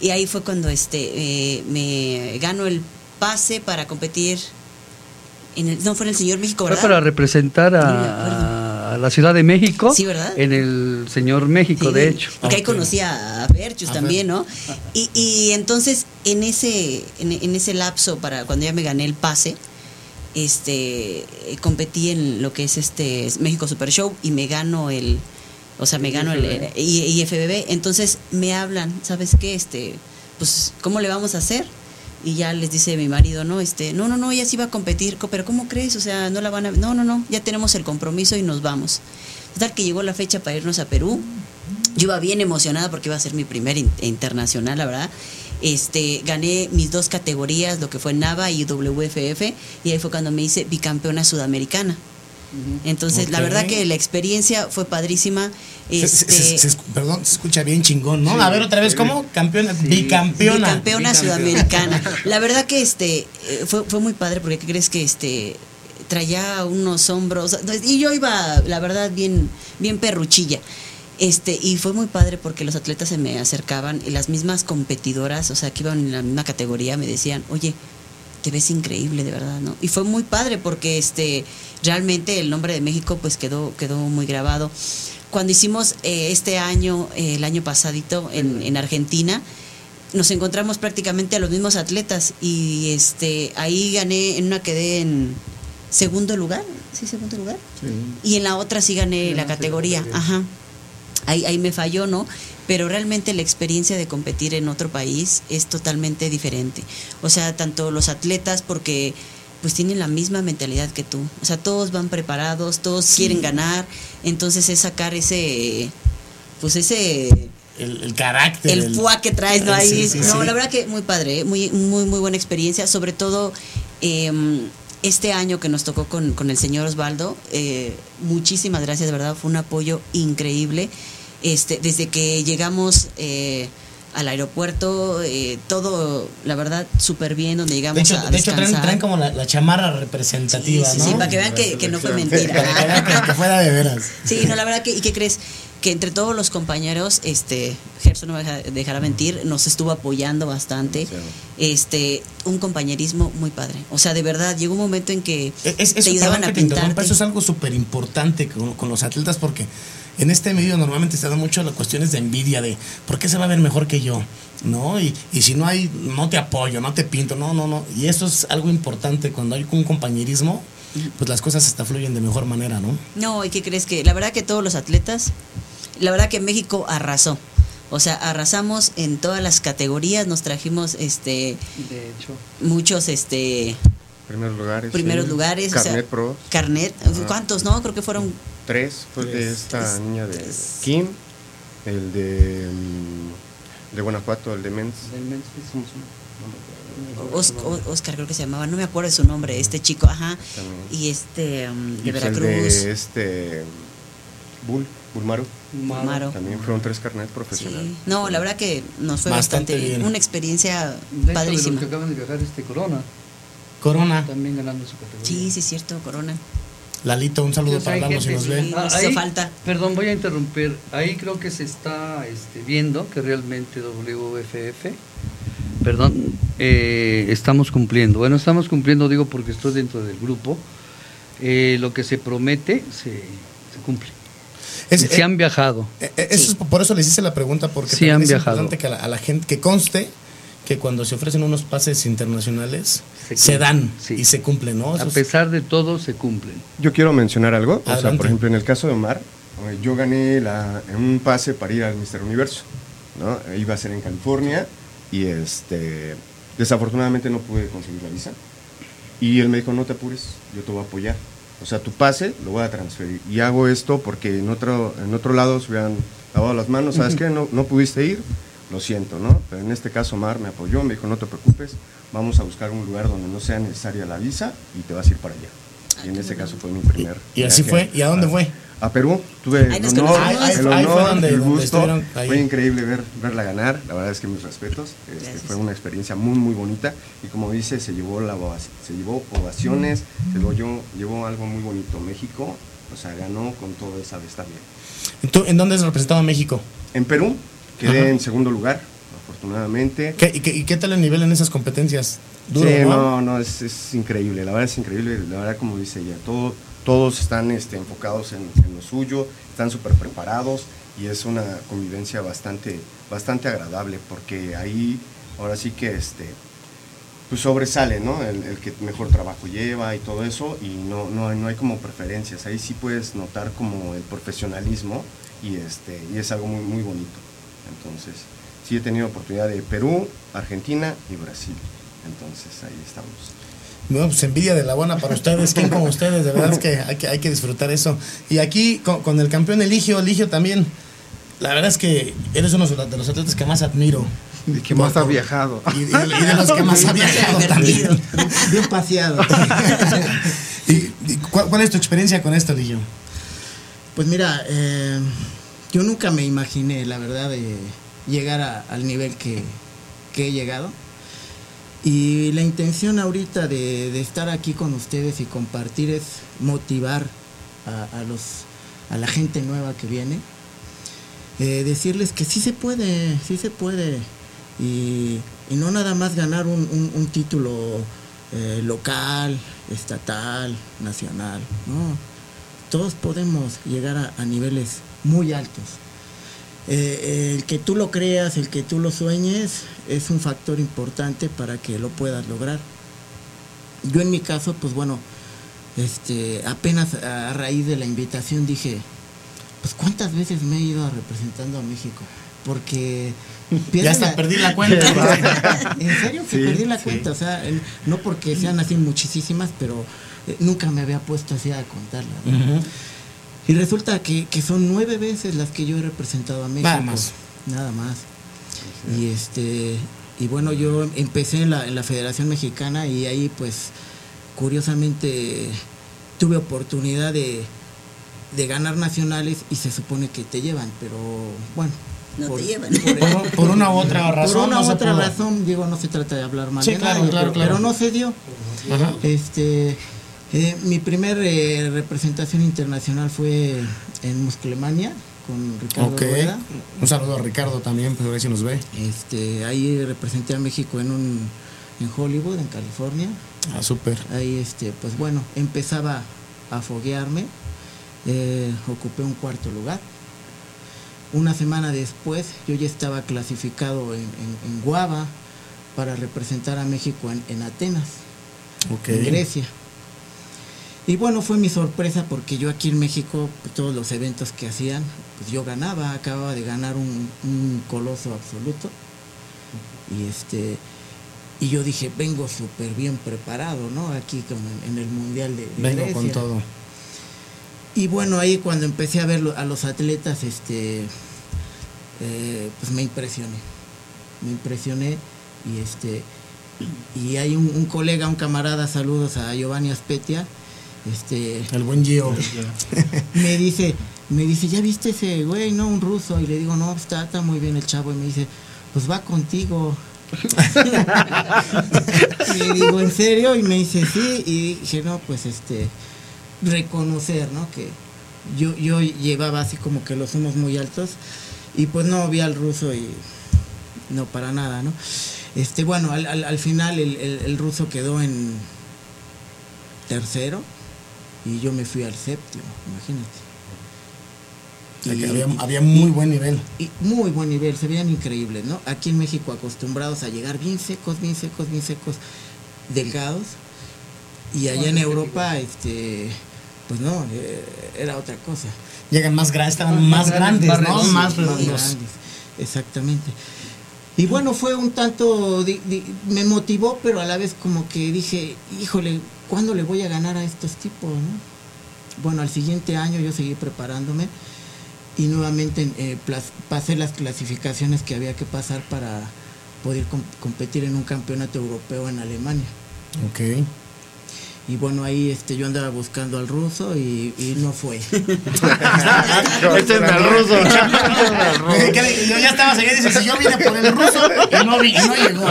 [SPEAKER 3] Y ahí fue cuando este eh, me gano el pase para competir. En el, no, fue en el señor México,
[SPEAKER 5] Fue para representar a, a la Ciudad de México.
[SPEAKER 3] Sí, ¿verdad?
[SPEAKER 5] En el señor México,
[SPEAKER 3] Sí,
[SPEAKER 5] de hecho.
[SPEAKER 3] Porque ahí conocí a Berchus
[SPEAKER 1] A
[SPEAKER 3] también, ¿no? Y, y entonces, en ese, en, en ese lapso, para cuando ya me gané el pase, este competí en lo que es este México Super Show y me gano el o sea me gano el, el IFBB entonces me hablan sabes qué este pues cómo le vamos a hacer y ya les dice mi marido no este no no no ella sí va a competir Co- pero cómo crees o sea no la van a no no no ya tenemos el compromiso y nos vamos total que llegó la fecha para irnos a Perú yo iba bien emocionada porque iba a ser mi primer in- internacional, la verdad. Este, gané mis dos categorías, lo que fue NAVA y WFF, y ahí fue cuando me hice bicampeona sudamericana. Entonces, la verdad que la experiencia fue padrísima.
[SPEAKER 1] Se- se-
[SPEAKER 3] Este,
[SPEAKER 1] se- se escu- perdón, se escucha bien chingón, ¿no? a ver otra vez, ¿cómo? Campeona, bicampeona.
[SPEAKER 3] Bicampeona
[SPEAKER 5] Bicampeona.
[SPEAKER 3] sudamericana. La verdad que este eh, fue, fue muy padre porque ¿qué crees que este traía unos hombros y yo iba la verdad bien bien perruchilla. Este, y fue muy padre porque los atletas se me acercaban y las mismas competidoras, o sea, que iban en la misma categoría, me decían, oye, te ves increíble, de verdad, ¿no? Y fue muy padre porque este, realmente el nombre de México pues quedó, quedó muy grabado. Cuando hicimos eh, este año, eh, el año pasadito en, en Argentina, nos encontramos prácticamente a los mismos atletas y este ahí gané, en una quedé en segundo lugar, ¿sí, segundo lugar? Y en la otra sí gané la categoría, ajá. Ahí, ahí me falló, ¿no? Pero realmente la experiencia de competir en otro país es totalmente diferente. O sea, tanto los atletas, porque pues tienen la misma mentalidad que tú. O sea, todos van preparados, todos quieren ganar. Entonces es sacar ese, pues ese
[SPEAKER 1] El, el carácter.
[SPEAKER 3] el fuá que traes, ¿no? Ahí,
[SPEAKER 1] sí,
[SPEAKER 3] no, la verdad que muy padre, ¿eh? muy, muy, muy buena experiencia, sobre todo eh, este año que nos tocó con, con el señor Osvaldo, eh, muchísimas gracias, de verdad, fue un apoyo increíble. Este, desde que llegamos eh, al aeropuerto, eh, todo, la verdad, súper bien, donde llegamos
[SPEAKER 1] De hecho,
[SPEAKER 3] a
[SPEAKER 1] de hecho traen, como la, la chamarra representativa,
[SPEAKER 3] Sí, sí,
[SPEAKER 1] ¿no?
[SPEAKER 3] sí, para que vean que, que no fue
[SPEAKER 1] Para
[SPEAKER 3] mentira.
[SPEAKER 1] que vean que, que fuera de veras.
[SPEAKER 3] Sí, no, la verdad que, ¿y qué crees? Que entre todos los compañeros, este, Gerson no me deja- dejará mentir, nos estuvo apoyando bastante. Este, un compañerismo muy padre. O sea, de verdad, llegó un momento en que
[SPEAKER 1] Es, es-
[SPEAKER 3] te ayudaban a pintarte.
[SPEAKER 1] eso es algo súper importante con, con los atletas porque en este medio normalmente se da mucho las cuestiones de envidia de ¿por qué se va a ver mejor que yo? ¿No? Y, y si no hay, no te apoyo, no te pinto, no, no, no. Y eso es algo importante cuando hay un compañerismo, pues las cosas hasta fluyen de mejor manera, ¿no?
[SPEAKER 3] No, ¿y qué crees que? La verdad que todos los atletas, la verdad que México arrasó. O sea, arrasamos en todas las categorías, nos trajimos este
[SPEAKER 5] De hecho,
[SPEAKER 3] muchos este
[SPEAKER 6] Primeros lugares.
[SPEAKER 3] primeros
[SPEAKER 6] sí.
[SPEAKER 3] lugares, o sea,
[SPEAKER 6] Carnet Pro.
[SPEAKER 3] carnet, ¿cuántos? No, creo que fueron
[SPEAKER 6] Tres, fue de
[SPEAKER 1] Tres.
[SPEAKER 6] esta
[SPEAKER 3] Tres.
[SPEAKER 6] niña de
[SPEAKER 3] Tres.
[SPEAKER 6] Kim, el de, mm, de Guanajuato, el de Menz.
[SPEAKER 5] del Memphis, no me acuerdo
[SPEAKER 3] Os-
[SPEAKER 5] su nombre.
[SPEAKER 3] O- Oscar creo que se llamaba, no me acuerdo de su nombre, este chico, ajá.
[SPEAKER 6] También.
[SPEAKER 3] Y este um, de
[SPEAKER 6] Y pues el
[SPEAKER 3] Veracruz.
[SPEAKER 6] de este Bull, Bulmaro.
[SPEAKER 3] Maro.
[SPEAKER 6] También fueron tres carnet profesionales.
[SPEAKER 3] Sí. No, la verdad que nos fue
[SPEAKER 1] Bastante
[SPEAKER 3] bastante,
[SPEAKER 1] bien.
[SPEAKER 3] una experiencia
[SPEAKER 5] De hecho, de los
[SPEAKER 3] padrísima.
[SPEAKER 5] que acaban de viajar este Corona,
[SPEAKER 1] Corona,
[SPEAKER 5] también ganando su categoría.
[SPEAKER 3] Sí, sí, cierto, Corona.
[SPEAKER 1] Lalito, un saludo
[SPEAKER 5] O sea,
[SPEAKER 1] para Lalo si nos ve.
[SPEAKER 3] sí.
[SPEAKER 5] Ah,
[SPEAKER 3] hizo falta.
[SPEAKER 5] Perdón, voy a interrumpir. Ahí creo que se está este, viendo que realmente WFF, perdón, eh, estamos cumpliendo. Bueno, estamos cumpliendo, digo, porque estoy dentro del grupo. Eh, lo que se promete se, se cumple.
[SPEAKER 1] Es-
[SPEAKER 5] se han viajado.
[SPEAKER 1] Eh, eh, Eso es por eso les hice la pregunta, porque
[SPEAKER 5] Sí han
[SPEAKER 1] es
[SPEAKER 5] viajado.
[SPEAKER 1] importante que a la, a la gente que conste que cuando se ofrecen unos pases internacionales
[SPEAKER 5] Se
[SPEAKER 1] dan
[SPEAKER 5] sí.
[SPEAKER 1] y se cumplen, ¿no?
[SPEAKER 5] A pesar de todo, se cumplen.
[SPEAKER 6] Yo quiero mencionar algo. O sea, por ejemplo, en el caso de Omar, eh, yo gané la, en un pase para ir al Mister Universo. ¿no? Eh, Iba a ser en California y este desafortunadamente no pude conseguir la visa. Y él me dijo, no te apures, yo te voy a apoyar. O sea, tu pase lo voy a transferir. Y hago esto porque en otro, en otro lado se hubieran lavado las manos. ¿Sabes qué? No, no pudiste ir, lo siento, ¿no? Pero en este caso Omar me apoyó, me dijo, no te preocupes, vamos a buscar un lugar donde no sea necesaria la visa y te vas a ir para allá. Y en este caso fue mi primer.
[SPEAKER 1] Y así
[SPEAKER 6] viaje
[SPEAKER 1] fue. ¿Y a dónde fue?
[SPEAKER 6] A Perú. Tuve el honor.
[SPEAKER 1] Ahí-
[SPEAKER 6] el
[SPEAKER 1] fue
[SPEAKER 6] honor,
[SPEAKER 1] donde-
[SPEAKER 6] el gusto. Fue increíble ver, verla ganar. La verdad es que mis respetos. Este, fue una experiencia muy, muy bonita. Y como dice, se llevó, la, se llevó ovaciones, se lo llevó, llevó algo muy bonito. México, o sea, ganó con todo esa vez también.
[SPEAKER 1] ¿Tú en dónde has representado a México?
[SPEAKER 6] En Perú, quedé
[SPEAKER 1] Ajá.
[SPEAKER 6] en segundo lugar, afortunadamente.
[SPEAKER 1] ¿Qué, y, qué, y qué tal el nivel en esas competencias? Duro,
[SPEAKER 6] sí,
[SPEAKER 1] ¿no?
[SPEAKER 6] no, no, es, es increíble, la verdad es increíble, la verdad como dice ella, todo, todos están este, enfocados en, lo suyo, están súper preparados y es una convivencia bastante, bastante agradable porque ahí ahora sí que este, pues sobresale, ¿no? El, que mejor trabajo lleva y todo eso y no, no, hay- no hay como preferencias, ahí sí puedes notar como el profesionalismo y, este, y es algo muy, muy bonito. Entonces, sí he tenido oportunidad de Perú, Argentina y Brasil. Entonces, ahí estamos.
[SPEAKER 1] Bueno, pues envidia de la buena para ustedes, ¿quién como ustedes? De verdad es que hay que, hay que disfrutar eso. Y aquí con, con el campeón Eligio, Eligio también, la verdad es que eres uno de los de los atletas que más admiro.
[SPEAKER 4] Y que más ha viajado.
[SPEAKER 1] Y, y- y de los que más ha viajado también.
[SPEAKER 2] Bien paseado.
[SPEAKER 1] ¿Y, y cuál, cuál es tu experiencia con esto, Eligio?
[SPEAKER 2] Pues mira, eh, yo nunca me imaginé, la verdad, de llegar a- al nivel que, que he llegado. Y la intención ahorita de, estar aquí con ustedes y compartir es motivar a, la gente nueva que viene. Eh, decirles que sí se puede, sí se puede. Y, no nada más ganar un, título eh, local, estatal, nacional. No, todos podemos llegar a niveles muy altos. Eh, el que tú lo creas, el que tú lo sueñes, es un factor importante para que lo puedas lograr. Yo en mi caso, pues bueno, este, apenas a raíz de la invitación dije, pues cuántas veces me he ido representando a México, porque
[SPEAKER 1] Ya hasta
[SPEAKER 2] la-
[SPEAKER 1] perdí la cuenta.
[SPEAKER 2] en serio que
[SPEAKER 6] Sí,
[SPEAKER 2] perdí la
[SPEAKER 6] sí.
[SPEAKER 2] cuenta, o sea, el- no porque sean así muchísimas, pero eh, nunca me había puesto así a contarlas. ¿no?
[SPEAKER 1] Ujú.
[SPEAKER 2] Y resulta que, que son nueve veces las que yo he representado a México.
[SPEAKER 1] Nada más.
[SPEAKER 2] Nada más. Y este y bueno, yo empecé en la, en la Federación Mexicana y ahí pues curiosamente tuve oportunidad de, de ganar nacionales y se supone que te llevan, pero bueno.
[SPEAKER 3] No te llevan.
[SPEAKER 1] Por, por una u otra razón.
[SPEAKER 2] por una
[SPEAKER 1] no
[SPEAKER 2] u
[SPEAKER 1] se
[SPEAKER 2] otra razón, digo, no se trata de hablar mal
[SPEAKER 1] Sí,
[SPEAKER 2] de
[SPEAKER 1] claro,
[SPEAKER 2] nadie,
[SPEAKER 1] claro,
[SPEAKER 2] pero,
[SPEAKER 1] claro.
[SPEAKER 2] pero no se dio.
[SPEAKER 1] Ajá.
[SPEAKER 2] Este, eh, mi primer eh, representación internacional fue en Musclemania con Ricardo
[SPEAKER 1] Ok.
[SPEAKER 2] Rueda.
[SPEAKER 1] Un saludo a Ricardo también, pues a ver si nos ve.
[SPEAKER 2] Este, ahí representé a México en un en Hollywood, en California.
[SPEAKER 1] Ah, súper.
[SPEAKER 2] Ahí, este, pues bueno, empezaba a foguearme. eh, ocupé un cuarto lugar. Una semana después, yo ya estaba clasificado en, en- en Guava para representar a México en, en Atenas, en Grecia. Y bueno, fue mi sorpresa porque yo aquí en México, pues, todos los eventos que hacían, pues yo ganaba, acababa de ganar un, un coloso absoluto. Y este y yo dije, vengo súper bien preparado, ¿no? Aquí como en, el Mundial de, de
[SPEAKER 1] Vengo con todo.
[SPEAKER 2] Y bueno, ahí cuando empecé a ver a los atletas, este, eh, pues me impresioné. Me impresioné y este, y hay un, un colega, un camarada, saludos a Giovanni Aspetia, este,
[SPEAKER 1] El buen Gio.
[SPEAKER 2] me dice, me dice, ¿ya viste ese güey, no? Un ruso. Y le digo, no, está, está muy bien el chavo. Y me dice, pues va contigo. y le digo, ¿en serio? Y me dice, sí. Y dije, no, pues este, reconocer, ¿no? Que yo, yo llevaba así como que los humos muy altos. Y pues no vi al ruso y no para nada, ¿no? Este, bueno, al, al, al final el, el- el ruso quedó en tercero y yo me fui al séptimo, imagínate.
[SPEAKER 1] O sea, que
[SPEAKER 2] Y-
[SPEAKER 1] había, había muy buen nivel.
[SPEAKER 2] y muy buen nivel, se veían increíbles, ¿no? Aquí en México acostumbrados a llegar bien secos, bien secos, bien secos, delgados. Y allá en Europa, este, pues no, eh, era otra cosa.
[SPEAKER 1] Llegan más grandes, estaban
[SPEAKER 5] Más
[SPEAKER 1] más
[SPEAKER 5] grandes,
[SPEAKER 1] grandes,
[SPEAKER 5] más
[SPEAKER 1] ¿no?
[SPEAKER 5] redondos.
[SPEAKER 1] Más redondos.
[SPEAKER 2] grandes, exactamente. Y bueno, fue un tanto, di- di- me motivó, pero a la vez como que dije, híjole, ¿cuándo le voy a ganar a estos tipos? no? Bueno, al siguiente año yo seguí preparándome y nuevamente eh, pasé las clasificaciones que había que pasar para poder com- competir en un campeonato europeo en Alemania.
[SPEAKER 1] Ok.
[SPEAKER 2] Y bueno, ahí este, yo andaba buscando al ruso y, y no fue.
[SPEAKER 4] Este es el ruso.
[SPEAKER 1] Yo ya estaba seguido y dice, si yo vine por el ruso y no, vi, y no llegó.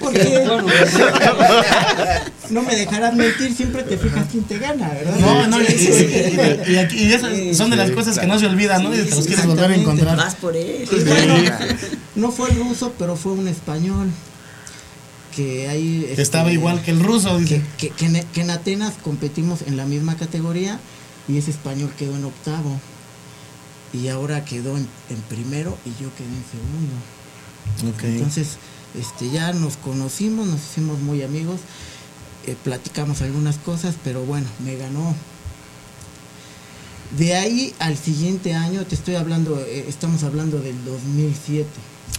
[SPEAKER 2] Porque no me dejarás mentir, siempre te fijas quién te gana, ¿verdad?
[SPEAKER 1] No, no, y,
[SPEAKER 2] Sí, sí, sí.
[SPEAKER 1] y- y aquí- y esas son de las cosas que no se olvidan, ¿no? Y te los quieres volver a encontrar.
[SPEAKER 3] Vas por él.
[SPEAKER 2] Y bueno, no fue el ruso, pero fue un español que
[SPEAKER 1] Que
[SPEAKER 2] este,
[SPEAKER 1] estaba igual que el ruso, dice.
[SPEAKER 2] que- que en, que en Atenas competimos en la misma categoría y ese español quedó en octavo y ahora quedó en, en primero y yo quedé en segundo.
[SPEAKER 1] Ok.
[SPEAKER 2] Entonces, este, ya nos conocimos, nos hicimos muy amigos, eh, platicamos algunas cosas, pero bueno, me ganó. De ahí al siguiente año, te estoy hablando, eh, estamos hablando del 2007.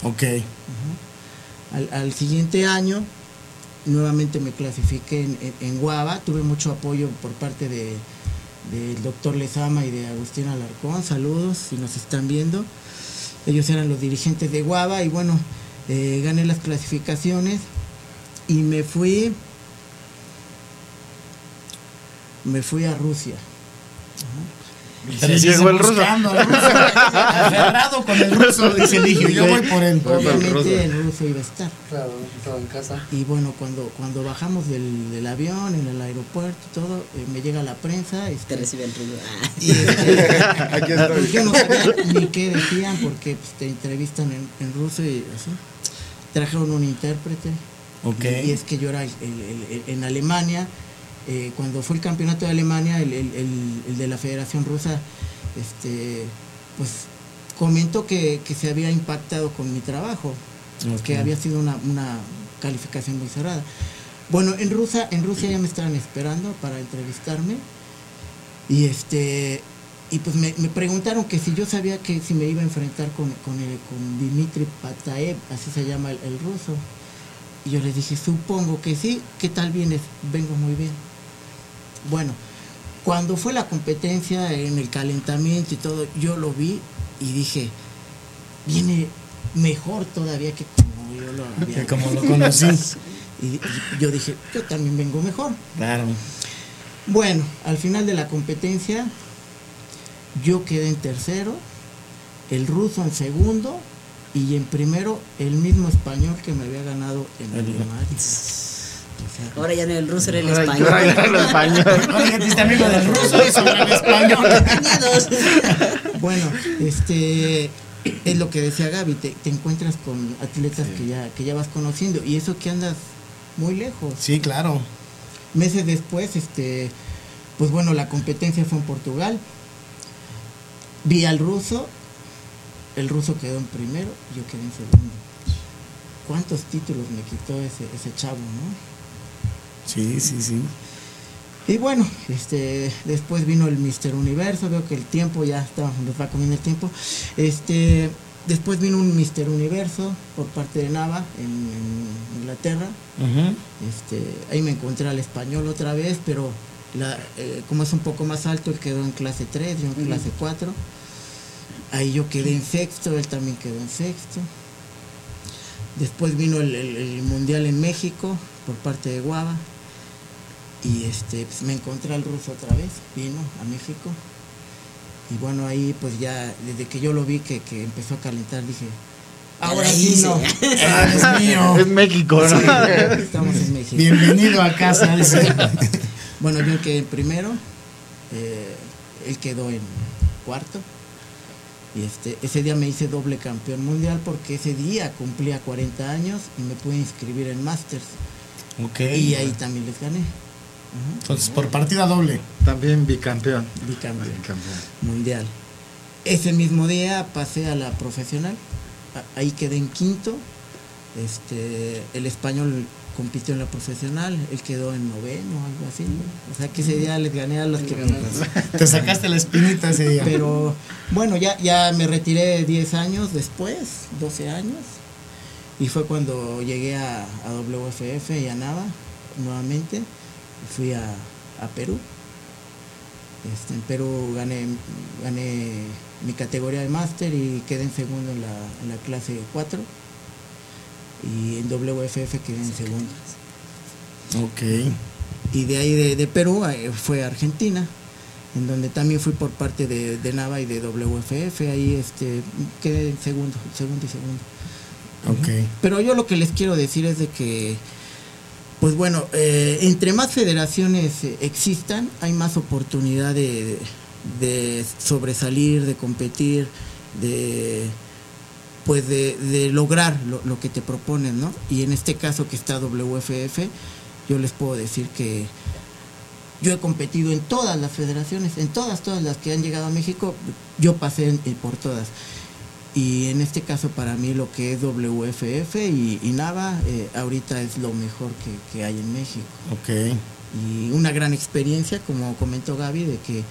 [SPEAKER 1] Ok.
[SPEAKER 2] Al, al siguiente año, nuevamente me clasifiqué en, en, en Guava, tuve mucho apoyo por parte de del doctor Lezama y de Agustín Alarcón, saludos si nos están viendo. Ellos eran los dirigentes de Guava y bueno, eh, gané las clasificaciones y me fui, me fui a Rusia.
[SPEAKER 1] Pero sí
[SPEAKER 4] llegó el ruso.
[SPEAKER 1] al ruso. Aferrado con el ruso, dice Eligio. Yo voy por él.
[SPEAKER 2] Obviamente el ruso iba a estar.
[SPEAKER 5] Claro, estaba en casa.
[SPEAKER 2] Y bueno, cuando, cuando bajamos del, del avión, en el aeropuerto y todo, eh, me llega la prensa.
[SPEAKER 3] Te
[SPEAKER 2] Este,
[SPEAKER 3] recibe el. Ah.
[SPEAKER 2] y, este,
[SPEAKER 4] Aquí estoy.
[SPEAKER 2] pues yo no sabía ni qué decían porque pues, te entrevistan en, en ruso y así. Trajeron un intérprete.
[SPEAKER 1] Ok.
[SPEAKER 2] Y, y es que yo era el- el- el- en Alemania, eh, cuando fue el campeonato de Alemania, el, el- el- el de la Federación Rusa, este, pues comentó que, que se había impactado con mi trabajo, que había sido una, una calificación muy cerrada. Bueno, en Rusia, en Rusia ya me estaban esperando para entrevistarme y este y pues me, me preguntaron que si yo sabía que si me iba a enfrentar con, con, el- con Dimitri Pataev, así se llama el, el ruso. Y yo les dije, supongo que sí, ¿qué tal vienes? Vengo muy bien. Bueno, cuando fue la competencia en el calentamiento y todo, yo lo vi y dije, viene mejor todavía que como yo lo había.
[SPEAKER 1] Que como lo conocí.
[SPEAKER 2] Y, y yo dije, yo también vengo mejor.
[SPEAKER 1] Claro.
[SPEAKER 2] Bueno, al final de la competencia, yo quedé en tercero, el ruso en segundo y en primero el mismo español que me había ganado en
[SPEAKER 1] El-
[SPEAKER 2] Alemania.
[SPEAKER 3] Ahora ya no el ruso era el
[SPEAKER 4] Ahora
[SPEAKER 3] español.
[SPEAKER 4] ya era el español.
[SPEAKER 1] Ahora ya te hiciste amigo del ruso y sobre el español.
[SPEAKER 2] Bueno, este es lo que decía Gaby, te, te encuentras con atletas que ya que ya vas conociendo y eso que andas muy lejos.
[SPEAKER 1] Sí, claro.
[SPEAKER 2] Meses después, este, pues bueno, la competencia fue en Portugal. Vi al ruso, el ruso quedó en primero, yo quedé en segundo. ¿Cuántos títulos me quitó ese, ese chavo, no?
[SPEAKER 1] Sí, sí, sí.
[SPEAKER 2] Y bueno, este, después vino el Mister Universo, veo que el tiempo ya está, nos va comiendo el tiempo. Este, después vino un Mister Universo por parte de Nava en, en Inglaterra. Este, ahí me encontré al español otra vez, pero la, eh, como es un poco más alto, él quedó en clase 3, yo en clase 4. Ahí yo quedé en sexto, él también quedó en sexto. Después vino el, el- el Mundial en México por parte de Guava. Y este, pues me encontré al ruso otra vez, vino a México. Y bueno, ahí pues ya, desde que yo lo vi que, que empezó a calentar, dije, ahora sí no.
[SPEAKER 1] Ah, es mío.
[SPEAKER 7] Es México, ¿no?
[SPEAKER 2] Estamos en México.
[SPEAKER 1] Bienvenido a casa.
[SPEAKER 2] Bueno, yo quedé en primero, eh, él quedó en cuarto. Y este, ese día me hice doble campeón mundial porque ese día cumplía 40 años y me pude inscribir en Masters.
[SPEAKER 1] Ok.
[SPEAKER 2] Y ahí también les gané.
[SPEAKER 1] Entonces, por partida doble.
[SPEAKER 7] También bicampeón.
[SPEAKER 2] Bicampeón
[SPEAKER 7] Bicampeón.
[SPEAKER 2] mundial. Ese mismo día pasé a la profesional. Ahí quedé en quinto. Este, el español compitió en la profesional, él quedó en noveno, algo así. O sea que ese día les gané a los que
[SPEAKER 1] Te sacaste la espinita ese día.
[SPEAKER 2] Pero bueno, ya, ya me retiré 10 años después, 12 años. Y fue cuando llegué a, a WFF y a Nava nuevamente. Fui a, a Perú. Este, en Perú gané, gané mi categoría de máster y quedé en segundo en la, en la clase 4. Y en WFF quedé en segundo.
[SPEAKER 1] Ok.
[SPEAKER 2] Y de ahí de, de Perú eh, fue a Argentina, en donde también fui por parte de, de Nava y de WFF, ahí este, quedé en segundo, segundo y segundo.
[SPEAKER 1] Ok.
[SPEAKER 2] Pero yo lo que les quiero decir es de que, pues bueno, eh, entre más federaciones eh, existan, hay más oportunidad de, sobresalir, de competir, de pues de, lograr lo, que te proponen, ¿no? Y en este caso que está WFF, yo les puedo decir que yo he competido en todas las federaciones, en todas, todas las que han llegado a México, yo pasé por todas. Y en este caso para mí lo que es WFF y, y Nava, eh, ahorita es lo mejor que, que hay en México.
[SPEAKER 1] Ok.
[SPEAKER 2] Y una gran experiencia, como comentó Gaby, de que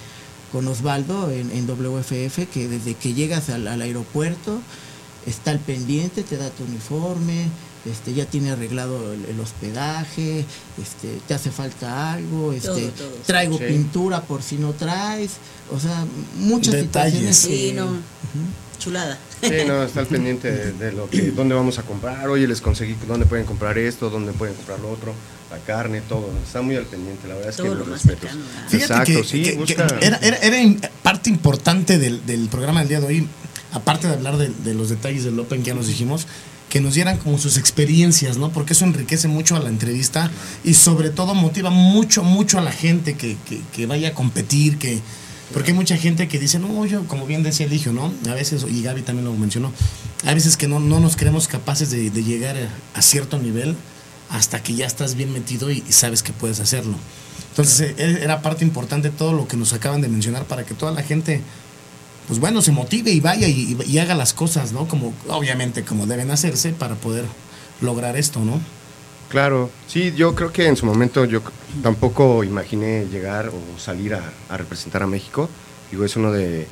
[SPEAKER 2] con Osvaldo en, en WFF, que desde que llegas al, al aeropuerto, está al pendiente, te da tu uniforme, este, ya tiene arreglado el, el hospedaje, este, te hace falta algo, este,
[SPEAKER 3] Todo, todo.
[SPEAKER 2] traigo
[SPEAKER 6] Sí.
[SPEAKER 2] pintura por si no traes, o sea, muchas
[SPEAKER 1] Detalles.
[SPEAKER 2] situaciones.
[SPEAKER 3] Sí, no. Chulada.
[SPEAKER 6] Sí, no, está al pendiente de, de lo que, dónde vamos a comprar, oye, les conseguí dónde pueden comprar esto, dónde pueden comprar lo otro, la carne, todo, está muy al pendiente, la verdad es
[SPEAKER 3] Todo
[SPEAKER 6] que
[SPEAKER 3] lo.
[SPEAKER 1] Fíjate
[SPEAKER 6] Exacto,
[SPEAKER 1] que,
[SPEAKER 6] sí,
[SPEAKER 1] que- que era, era- era parte importante del, del programa del día de hoy, aparte de hablar de, de los detalles del Open que ya nos dijimos, que nos dieran como sus experiencias, ¿no? Porque eso enriquece mucho a la entrevista y sobre todo motiva mucho, mucho a la gente que, que- que vaya a competir, que... Porque hay mucha gente que dice, no, yo, como bien decía Eligio, ¿no? A veces, y Gaby también lo mencionó, hay veces que no, no nos creemos capaces de, de llegar a, a cierto nivel hasta que ya estás bien metido y- y sabes que puedes hacerlo. Entonces eh, era parte importante todo lo que nos acaban de mencionar para que toda la gente, pues bueno, se motive y vaya y, y haga las cosas, ¿no? Como obviamente como deben hacerse para poder lograr esto, ¿no?
[SPEAKER 6] Claro, sí, yo creo que en su momento yo tampoco imaginé llegar o salir a, a representar a México. Digo, es una de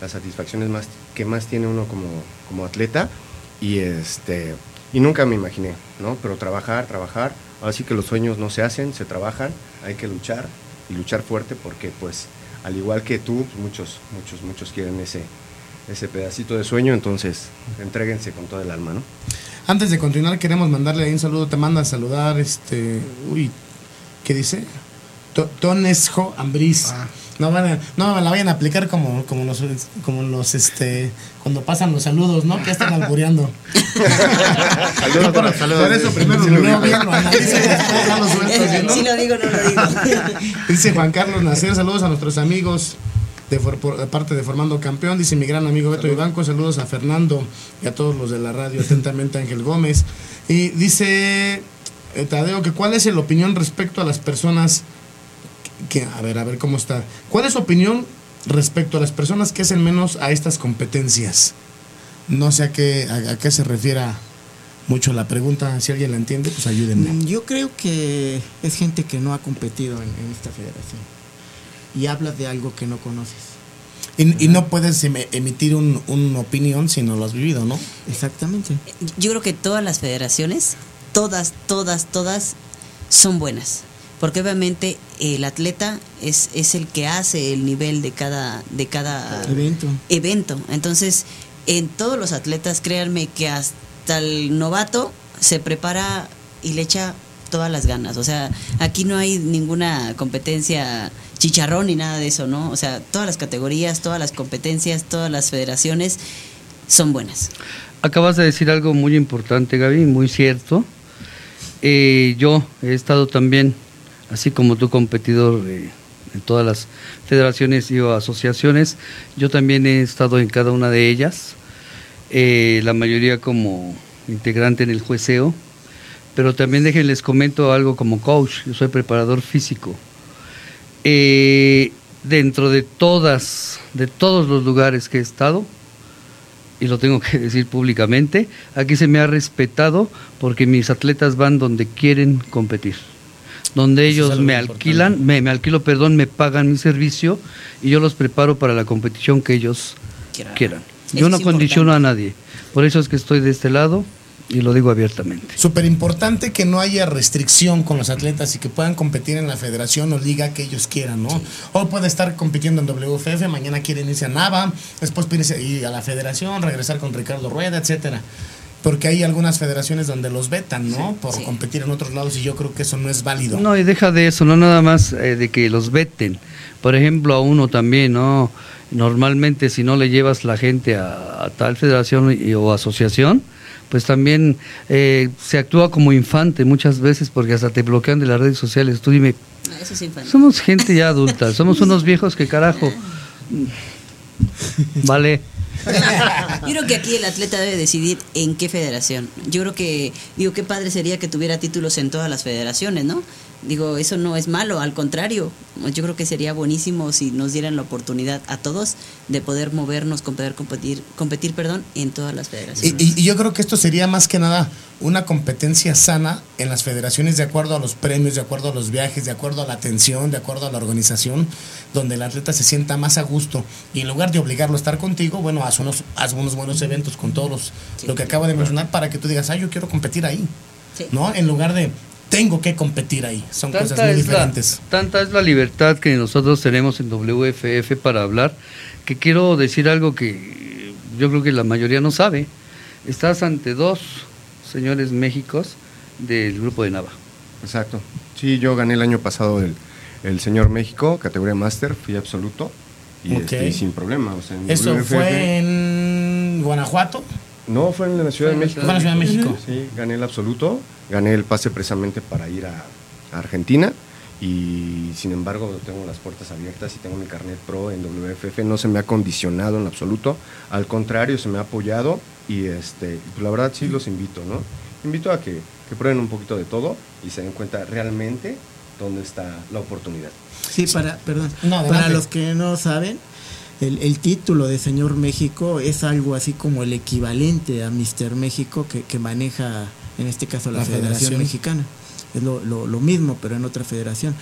[SPEAKER 6] las satisfacciones más que más tiene uno como, como atleta y este y nunca me imaginé, ¿no? Pero trabajar, trabajar, así que los sueños no se hacen, se trabajan, hay que luchar y luchar fuerte porque pues al igual que tú, pues, muchos, muchos, muchos quieren ese ese pedacito de sueño, entonces entréguense con todo el alma, ¿no?
[SPEAKER 1] Antes de continuar queremos mandarle ahí un saludo, te manda a saludar este, uy, ¿qué dice? To- Tonesjo Ambriz. No, van a- no me la vayan a aplicar como, como los, como los, este, cuando pasan los saludos, ¿no? Que ya están albureando.
[SPEAKER 6] Saludos,
[SPEAKER 1] por,
[SPEAKER 6] saludos.
[SPEAKER 1] por eso primero lo leo bien, lo analizo y después ya lo suelto, ¿sí, no?
[SPEAKER 3] Si lo digo, no lo digo.
[SPEAKER 1] Dice Juan Carlos Nacer, saludos a nuestros amigos de, por- parte de Formando Campeón. Dice mi gran amigo Beto Ibanco, saludos a Fernando y a todos los de la radio, atentamente Ángel Gómez. Y dice eh, Tadeo que cuál es la opinión respecto a las personas que, a ver, a ver cómo está. ¿Cuál es su opinión respecto a las personas que hacen menos a estas competencias? No sé a qué, a, a qué se refiera mucho la pregunta. Si alguien la entiende, pues ayúdenme.
[SPEAKER 2] Yo creo que es gente que no ha competido en, en esta federación y hablas de algo que no conoces.
[SPEAKER 1] Y, y no puedes em- emitir un- una opinión si no lo has vivido, ¿no?
[SPEAKER 2] Exactamente.
[SPEAKER 3] Yo creo que todas las federaciones, todas, todas, todas son buenas. Porque obviamente el atleta es, es el que hace el nivel de cada, de cada
[SPEAKER 2] Evento.
[SPEAKER 3] evento. Entonces, en todos los atletas, créanme que hasta el novato se prepara y le echa todas las ganas. O sea, aquí no hay ninguna competencia chicharrón ni nada de eso, ¿no? O sea, todas las categorías, todas las competencias, todas las federaciones son buenas.
[SPEAKER 5] Acabas de decir algo muy importante, Gaby, muy cierto. Eh, yo he estado también, así como tú, competidor eh, en todas las federaciones y o asociaciones. Yo también he estado en cada una de ellas, eh, la mayoría como integrante en el jueceo, pero también déjenles comento algo como coach. Yo soy preparador físico. Eh, dentro de todas, de todos los lugares que he estado, y lo tengo que decir públicamente, aquí se me ha respetado porque mis atletas van donde quieren competir. Donde
[SPEAKER 1] Eso
[SPEAKER 5] ellos me
[SPEAKER 1] importante.
[SPEAKER 5] alquilan, me, me alquilo, perdón, me pagan mi servicio y yo los preparo para la competición que ellos
[SPEAKER 3] Quieran.
[SPEAKER 5] Yo no condiciono a nadie. Por eso es que estoy de este lado y lo digo abiertamente.
[SPEAKER 1] Súper importante que no haya restricción con los atletas y que puedan competir en la federación o liga que ellos quieran, ¿no? Hoy puede estar compitiendo en WFF, mañana quieren irse a Nava, después pueden irse ir a la federación, regresar con Ricardo Rueda, etcétera. Porque hay algunas federaciones donde los vetan, ¿no? Por
[SPEAKER 3] Sí.
[SPEAKER 1] competir en otros lados y yo creo que eso no es válido.
[SPEAKER 5] No, y deja de eso, no nada más eh, de que los veten. Por ejemplo, a uno también, ¿no? Normalmente si no le llevas la gente a, a tal federación y- o asociación, pues también eh, se actúa como infante muchas veces porque hasta te bloquean de las redes sociales. Tú dime,
[SPEAKER 3] No, eso es infantil.
[SPEAKER 5] somos gente ya adulta, somos unos viejos que carajo. Vale.
[SPEAKER 3] Yo creo que aquí el atleta debe decidir en qué federación. Yo creo que, digo, qué padre sería que tuviera títulos en todas las federaciones, ¿no? Digo, eso no es malo, al contrario. Yo creo que sería buenísimo si nos dieran la oportunidad a todos de poder movernos, poder competir, competir perdón, en todas las federaciones.
[SPEAKER 1] y- y yo creo que esto sería más que nada una competencia sana en las federaciones de acuerdo a los premios, de acuerdo a los viajes, de acuerdo a la atención, de acuerdo a la organización, donde el atleta se sienta más a gusto. Y en lugar de obligarlo a estar contigo, bueno, haz unos, haz unos buenos eventos con todos los,
[SPEAKER 3] Sí,
[SPEAKER 1] lo que acabo de mencionar para que tú digas, ah, yo quiero competir ahí.
[SPEAKER 3] Sí.
[SPEAKER 1] ¿No? En lugar de, tengo que competir ahí. Son cosas muy
[SPEAKER 5] es, la,
[SPEAKER 1] diferentes.
[SPEAKER 5] tanta es la libertad que nosotros tenemos en WFF para hablar, que quiero decir algo que yo creo que la mayoría no sabe. Estás ante dos señores Méxicos del grupo de Nava.
[SPEAKER 6] Exacto. Sí, yo gané el año pasado el, el Señor México, categoría Master, fui absoluto y, este, sin problema. o sea, en
[SPEAKER 1] Eso
[SPEAKER 6] WFF
[SPEAKER 1] fue en Guanajuato.
[SPEAKER 6] No, fue en la Ciudad de México.
[SPEAKER 1] Fue en la Ciudad de México.
[SPEAKER 6] Sí, gané el absoluto, gané el pase precisamente para ir a, a Argentina y sin embargo tengo las puertas abiertas y tengo mi carnet pro en WFF, no se me ha condicionado en absoluto, al contrario, se me ha apoyado y este, pues la verdad sí los invito, ¿no? Invito a que, que prueben un poquito de todo y se den cuenta realmente dónde está la oportunidad.
[SPEAKER 2] Sí, para, perdón,
[SPEAKER 1] No,
[SPEAKER 2] para los que no saben, el, el título de Señor México es algo así como el equivalente a Mister México que, que maneja, en este caso, la,
[SPEAKER 1] La
[SPEAKER 2] Federación,
[SPEAKER 1] federación.
[SPEAKER 2] Mexicana. Es lo, lo- lo mismo, pero en otra federación.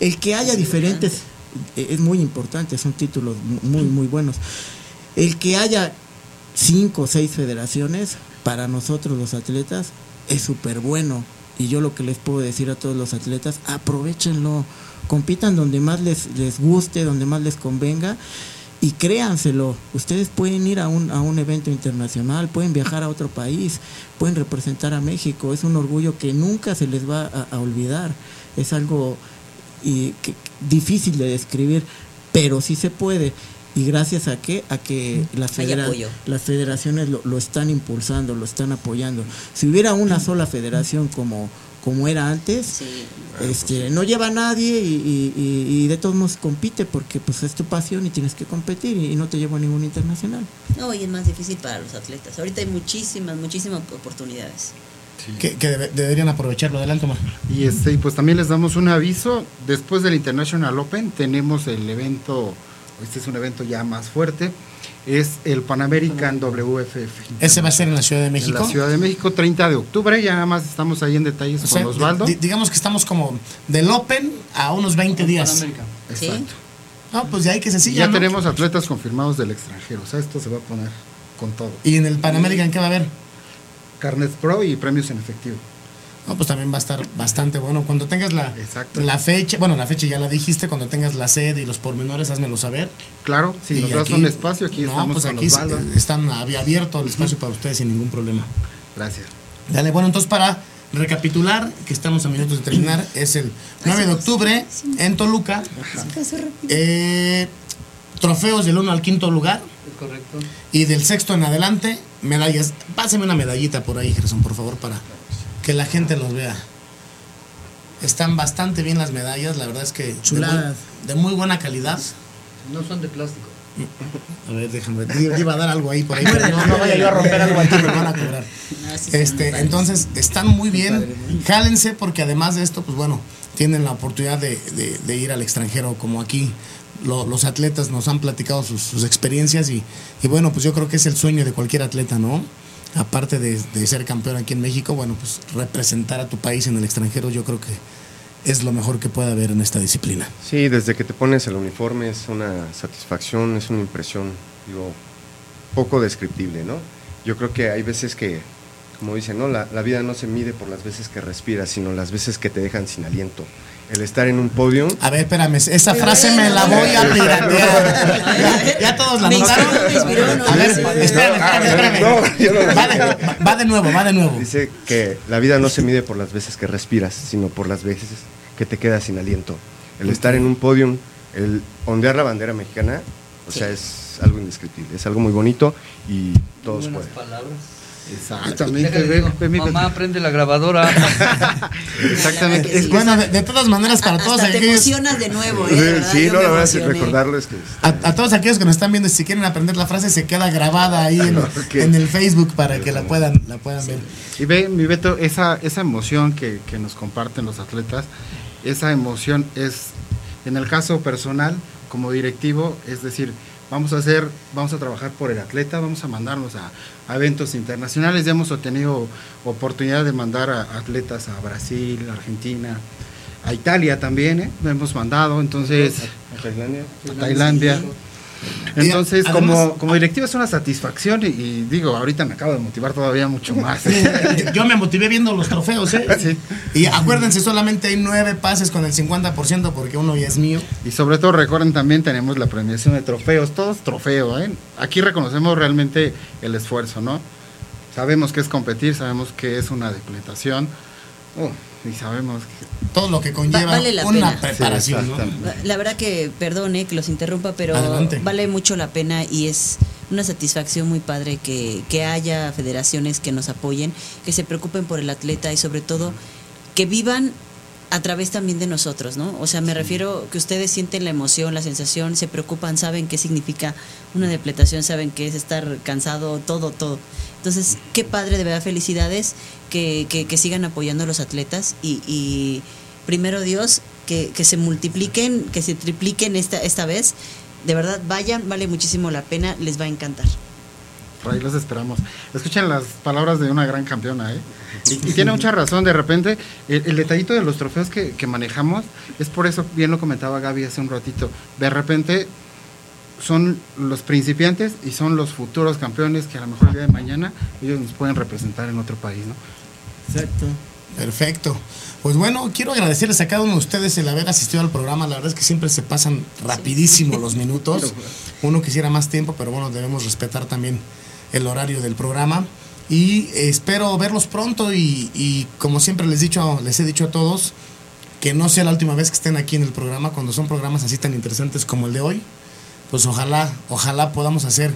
[SPEAKER 2] El que haya diferentes eh, es muy importante, son títulos mu- muy, muy buenos. El que haya cinco o seis federaciones, para nosotros los atletas, es súper bueno. Y yo lo que les puedo decir a todos los atletas, aprovechenlo, compitan donde más les, les guste, donde más les convenga y créanselo. Ustedes pueden ir a un, a un evento internacional, pueden viajar a otro país, pueden representar a México. Es un orgullo que nunca se les va a, a olvidar. Es algo y que- difícil de describir, pero sí se puede. ¿Y gracias a qué? A que las, federa- las federaciones lo, lo están impulsando, lo están apoyando. Si hubiera una sola federación como, como era antes,
[SPEAKER 3] Sí.
[SPEAKER 2] este, no lleva a nadie y, y- y- y de todos modos compite porque pues es tu pasión y tienes que competir y, y no te llevo a ningún internacional.
[SPEAKER 3] No, y es más difícil para los atletas. Ahorita hay muchísimas, muchísimas oportunidades.
[SPEAKER 1] Que, que debe- deberían aprovecharlo. Adelante, Omar.
[SPEAKER 4] Y este, y pues también les damos un aviso. Después del International Open tenemos el evento, este es un evento ya más fuerte. Es el Pan American WFF.
[SPEAKER 1] Ese va a ser en la Ciudad de
[SPEAKER 4] En
[SPEAKER 1] México.
[SPEAKER 4] la Ciudad de México, 30 de octubre, ya nada más estamos ahí en detalles
[SPEAKER 1] O sea,
[SPEAKER 4] con Osvaldo.
[SPEAKER 1] di- digamos que estamos como del Open a unos 20 días.
[SPEAKER 3] Sí.
[SPEAKER 4] Exacto.
[SPEAKER 1] No, pues de ahí que se
[SPEAKER 4] Y
[SPEAKER 1] siga.
[SPEAKER 4] ya
[SPEAKER 1] ¿no?
[SPEAKER 4] tenemos atletas confirmados del extranjero, o sea, esto se va a poner con todo.
[SPEAKER 1] Y en el Pan American, ¿qué va a haber?
[SPEAKER 4] Carnet Pro y premios en efectivo.
[SPEAKER 1] No, pues también va a estar bastante bueno. Cuando tengas la,
[SPEAKER 4] Exacto.
[SPEAKER 1] la fecha, bueno, la fecha ya la dijiste, cuando tengas la sede y los pormenores, házmelo saber.
[SPEAKER 4] Claro, si
[SPEAKER 1] Y
[SPEAKER 4] nos das
[SPEAKER 1] aquí-
[SPEAKER 4] un espacio, aquí
[SPEAKER 1] no,
[SPEAKER 4] estamos
[SPEAKER 1] pues
[SPEAKER 4] con
[SPEAKER 1] aquí eh, están abi- abierto el espacio para ustedes sin ningún problema.
[SPEAKER 4] Gracias.
[SPEAKER 1] Dale, bueno, entonces para recapitular, que estamos a minutos de terminar, es el 9 de octubre en Toluca. Eh, trofeos del 1 al quinto lugar
[SPEAKER 5] Es correcto.
[SPEAKER 1] y del sexto en adelante, medallas. Páseme una medallita por ahí, Gerson, por favor, para que la gente los vea. Están bastante bien las medallas, la verdad es que de muy,
[SPEAKER 2] Chuladas.
[SPEAKER 1] de muy buena calidad.
[SPEAKER 5] No son de plástico.
[SPEAKER 1] A ver, déjame. Yo iba a dar algo ahí por ahí, pero no, no vaya yo a romper algo aquí, me van a cobrar.
[SPEAKER 3] Son
[SPEAKER 1] Este, entonces están muy bien. Jálense porque además de esto, pues bueno, tienen la oportunidad de, de- de ir al extranjero como aquí. Lo- los atletas nos han platicado sus, sus experiencias y, y bueno, pues yo creo que es el sueño de cualquier atleta, ¿no? Aparte de, de ser campeón aquí en México, bueno, pues representar a tu país en el extranjero yo creo que es lo mejor que puede haber en esta disciplina.
[SPEAKER 6] Sí, desde que te pones el uniforme es una satisfacción, es una impresión, digo, poco descriptible, ¿no? Yo creo que hay veces que, como dicen, ¿no? La, la vida no se mide por las veces que respiras, sino las veces que te dejan sin aliento. El estar en un podio,
[SPEAKER 1] A ver, espérame, esa frase me la voy a piratear. Ya, ya todos la notaron. A ver, espérame, espérame, espérame.
[SPEAKER 6] No, yo no lo
[SPEAKER 1] Va de, va de nuevo, va de nuevo.
[SPEAKER 6] dice que la vida no se mide por las veces que respiras, sino por las veces que te quedas sin aliento. El estar en un podium, el ondear la bandera mexicana, o sea, es algo indescriptible, es algo muy bonito y todos pueden.
[SPEAKER 5] palabras.
[SPEAKER 4] Exactamente.
[SPEAKER 5] Déjale,
[SPEAKER 4] ve-
[SPEAKER 5] digo,
[SPEAKER 4] ve mi-
[SPEAKER 5] mamá, prende la grabadora.
[SPEAKER 4] Exactamente. Es-
[SPEAKER 1] Bueno, de, de todas maneras, para todos
[SPEAKER 3] Hasta te
[SPEAKER 1] aquellos,
[SPEAKER 3] emocionas de nuevo, ¿eh? De
[SPEAKER 6] Sí, no, la verdad es recordarles que...
[SPEAKER 1] a, a todos aquellos que nos están viendo, si quieren aprender la frase, se queda grabada ahí en,
[SPEAKER 6] Ok.
[SPEAKER 1] en el Facebook para que la puedan, la puedan ver.
[SPEAKER 4] Y ve, mi Beto, esa, esa emoción que, que nos comparten los atletas, esa emoción es, en el caso personal, como directivo, es decir, vamos a hacer, vamos a trabajar por el atleta, vamos a mandarnos a, a eventos internacionales. Ya hemos tenido oportunidad de mandar a atletas a Brasil, Argentina, a Italia también, ¿eh? Lo hemos mandado, entonces
[SPEAKER 6] ¿A Tailandia?
[SPEAKER 4] a Tailandia. Entonces,
[SPEAKER 1] además-
[SPEAKER 4] como, como directivo es una satisfacción y, y digo, ahorita me acabo de motivar todavía mucho más.
[SPEAKER 1] Yo, yo me motivé viendo los trofeos, ¿eh?
[SPEAKER 4] Sí.
[SPEAKER 1] Y acuérdense, solamente hay nueve pases con el 50% porque uno ya es mío.
[SPEAKER 4] Y sobre todo recuerden también tenemos la premiación de trofeos, todos trofeo, ¿eh? Aquí reconocemos realmente el esfuerzo, ¿no? Sabemos que es competir, sabemos que es una depletación, oh, y sabemos que
[SPEAKER 1] Todo lo que conlleva
[SPEAKER 3] Va- vale la
[SPEAKER 1] una
[SPEAKER 3] pena.
[SPEAKER 1] preparación,
[SPEAKER 4] Sí,
[SPEAKER 1] ¿no?
[SPEAKER 4] exactamente.
[SPEAKER 3] La verdad que, perdone que los interrumpa, pero
[SPEAKER 1] Adelante.
[SPEAKER 3] vale mucho la pena y es una satisfacción muy padre que, que haya federaciones que nos apoyen, que se preocupen por el atleta y sobre todo que vivan a través también de nosotros, ¿no? O sea, me refiero que ustedes sienten la emoción, la sensación, se preocupan, saben qué significa una depletación, saben qué es estar cansado, todo, todo. Entonces, qué padre, de verdad, felicidades que, que, que sigan apoyando a los atletas y, y primero Dios, que, que se multipliquen, que se tripliquen esta, esta vez. De verdad, vayan, vale muchísimo la pena, les va a encantar.
[SPEAKER 4] por ahí los esperamos. Escuchen las palabras de una gran campeona, ¿eh? Y, y tiene mucha razón, de repente, el, el detallito de los trofeos que, que manejamos, es por eso, bien lo comentaba Gaby hace un ratito, de repente son los principiantes y son los futuros campeones que a lo mejor el día de mañana ellos nos pueden representar en otro país, ¿no?
[SPEAKER 2] Exacto.
[SPEAKER 1] Perfecto. Pues bueno, quiero agradecerles a cada uno de ustedes el haber asistido al programa. La verdad es que siempre se pasan rapidísimo los minutos. Uno quisiera más tiempo, pero bueno, debemos respetar también el horario del programa. Y espero verlos pronto y, como siempre les, dicho, les he dicho a todos, que no sea la última vez que estén aquí en el programa, cuando son programas así tan interesantes como el de hoy. Pues ojalá, ojalá podamos hacer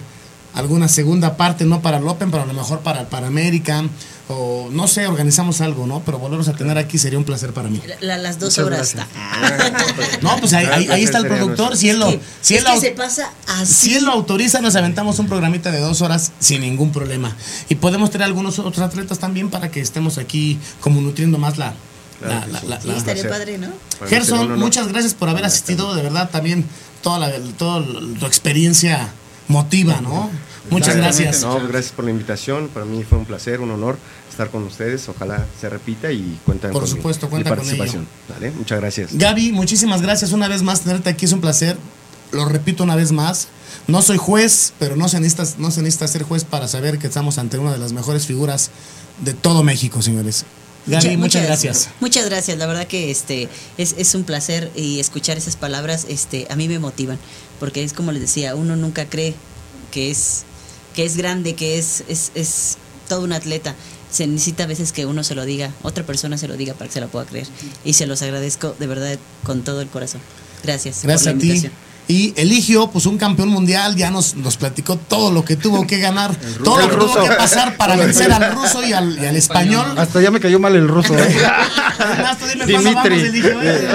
[SPEAKER 1] alguna segunda parte, no para el Open, pero a lo mejor para el Panamerican, o no sé, organizamos algo, ¿no? Pero volverlos a tener aquí sería un placer para mí.
[SPEAKER 3] La- las dos
[SPEAKER 4] Muchas
[SPEAKER 3] horas.
[SPEAKER 4] gracias.
[SPEAKER 1] No, pues ahí, ahí- ahí está el productor, si él lo, si
[SPEAKER 3] es
[SPEAKER 1] él
[SPEAKER 3] que
[SPEAKER 1] lo-
[SPEAKER 3] se pasa así.
[SPEAKER 1] si él lo autoriza, nos aventamos un programita de dos horas sin ningún problema. Y podemos tener algunos otros atletas también para que estemos aquí como nutriendo más la...
[SPEAKER 6] Claro sí.
[SPEAKER 1] la-
[SPEAKER 3] Sí,
[SPEAKER 1] la-
[SPEAKER 3] estaría padre, ¿no?
[SPEAKER 1] Gerson, muchas gracias por haber asistido, de verdad, también toda la, toda tu experiencia motiva, ¿no? Muchas gracias.
[SPEAKER 6] No, gracias por la invitación. Para mí fue un placer, un honor estar con ustedes. Ojalá se repita y cuenten
[SPEAKER 1] Por
[SPEAKER 6] con mi-
[SPEAKER 1] supuesto,
[SPEAKER 6] mi,
[SPEAKER 1] cuenta con
[SPEAKER 6] participación. Vale, muchas gracias.
[SPEAKER 1] Gaby, muchísimas gracias una vez más tenerte aquí, es un placer. Lo repito una vez más. No soy juez, pero no se necesita, no se necesita ser juez para saber que estamos ante una de las mejores figuras de todo México, señores. Gaby, muchas, gracias.
[SPEAKER 3] Muchas gracias, la verdad que este es, es un placer y escuchar esas palabras este a mí me motivan, porque es como les decía, uno nunca cree que es que es grande, que es es, es todo un atleta. Se necesita a veces que uno se lo diga, otra persona se lo diga para que se la pueda creer. Y se los agradezco de verdad con todo el corazón. Gracias. por
[SPEAKER 1] Gracias
[SPEAKER 3] la
[SPEAKER 1] a ti.
[SPEAKER 3] invitación.
[SPEAKER 1] Y Eligio, pues un campeón mundial, ya nos, nos platicó todo lo que tuvo que ganar, todo lo que tuvo que pasar para vencer al ruso y al, y al español.
[SPEAKER 7] Hasta ya me cayó mal el ruso. ¿eh?
[SPEAKER 1] Además, tú dime cuándo
[SPEAKER 7] Dimitri.
[SPEAKER 1] vamos, eh.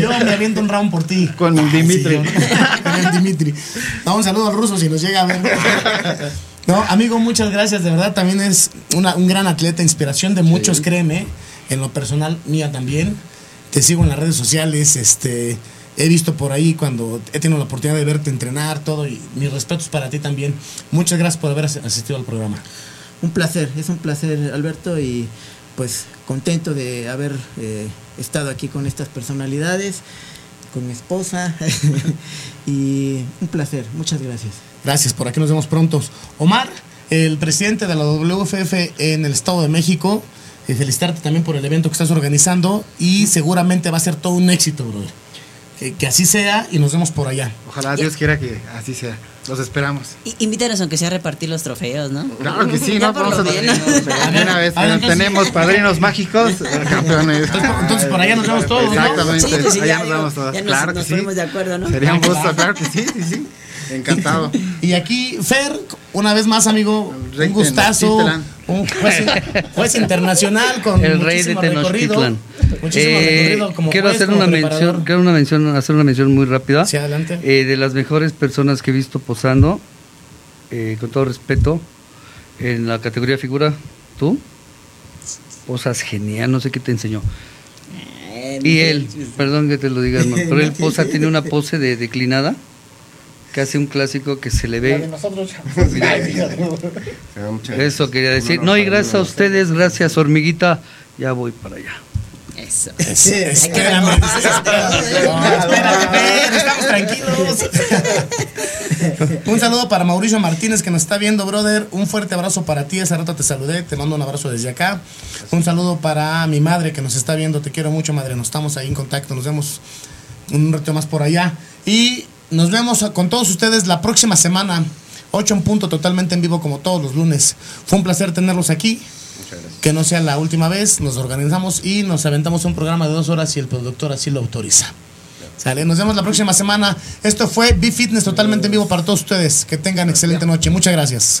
[SPEAKER 1] Yo me aviento un round por ti.
[SPEAKER 7] Con el Dimitri.
[SPEAKER 1] Sí, con el Dimitri. No, un saludo al ruso si nos llega a ver. No, amigo, muchas gracias. De verdad, también es una- un gran atleta, inspiración de muchos, créeme. En lo personal, mía también. Te sigo en las redes sociales. Este, he visto por ahí cuando he tenido la oportunidad de verte entrenar, todo. Y mis respetos para ti también. Muchas gracias por haber as- asistido al programa.
[SPEAKER 2] Un placer, es un placer Alberto y pues contento de haber eh, estado aquí con estas personalidades, con mi esposa y un placer, muchas gracias.
[SPEAKER 1] Gracias, por aquí nos vemos pronto. Omar, el presidente de la WFF en el Estado de México, eh, felicitarte también por el evento que estás organizando y seguramente va a ser todo un éxito, brother. Que, que así sea y nos vemos por allá.
[SPEAKER 4] Ojalá Dios quiera que así sea. Los esperamos.
[SPEAKER 3] Y- Invítanos aunque sea a repartir los trofeos, ¿no?
[SPEAKER 4] Claro que sí, ¿no? Vamos a una vez.
[SPEAKER 1] A ver, entonces-
[SPEAKER 4] tenemos padrinos mágicos, eh, campeones.
[SPEAKER 1] Entonces, por- entonces por allá nos vemos todos, ¿no?
[SPEAKER 4] Exactamente.
[SPEAKER 3] Sí, pues sí,
[SPEAKER 4] allá
[SPEAKER 3] ya
[SPEAKER 4] nos vemos todos.
[SPEAKER 3] ya nos-
[SPEAKER 4] claro
[SPEAKER 3] nos
[SPEAKER 4] que sí.
[SPEAKER 3] ponemos de acuerdo, ¿no?
[SPEAKER 4] Sería un gusto, claro que sí, sí, sí. Encantado.
[SPEAKER 1] Y aquí, Fer, una vez más, amigo, un gustazo. Un juez, juez internacional con
[SPEAKER 5] El rey de. Tenochtitlan.
[SPEAKER 1] Muchísimo
[SPEAKER 5] Eh,
[SPEAKER 1] recorrido como
[SPEAKER 5] quiero
[SPEAKER 1] juez,
[SPEAKER 5] hacer
[SPEAKER 1] como
[SPEAKER 5] una
[SPEAKER 1] preparador.
[SPEAKER 5] mención, quiero una mención, hacer una mención muy rápida.
[SPEAKER 1] Sí, adelante.
[SPEAKER 5] Eh, de las mejores personas que he visto posando, eh, con todo respeto, en la categoría figura, tú posas genial, no sé qué te enseñó. Y él, perdón que te lo diga, hermano, pero él posa, tiene una pose de declinada, que hace un clásico que se le ve.
[SPEAKER 6] Ah, muchas
[SPEAKER 5] Eso quería decir. No, y gracias a ustedes, gracias hormiguita, ya voy para allá.
[SPEAKER 3] Eso. Que
[SPEAKER 1] espérame. espérate, estamos tranquilos. Un saludo para Mauricio Martínez que nos está viendo, brother. Un fuerte abrazo para ti. Hace rato te saludé, te mando un abrazo desde acá. Un saludo para mi madre que nos está viendo. Te quiero mucho, madre. Nos estamos ahí en contacto. Nos vemos un rato más por allá. Y nos vemos con todos ustedes la próxima semana. 8 en punto, totalmente en vivo como todos los lunes. Fue un placer tenerlos aquí. Que no sea la última vez, nos organizamos y nos aventamos un programa de dos horas si el productor así lo autoriza. Sale, nos vemos la próxima semana. Esto fue Be Fitness totalmente en vivo para todos ustedes. Que tengan excelente noche. Muchas gracias.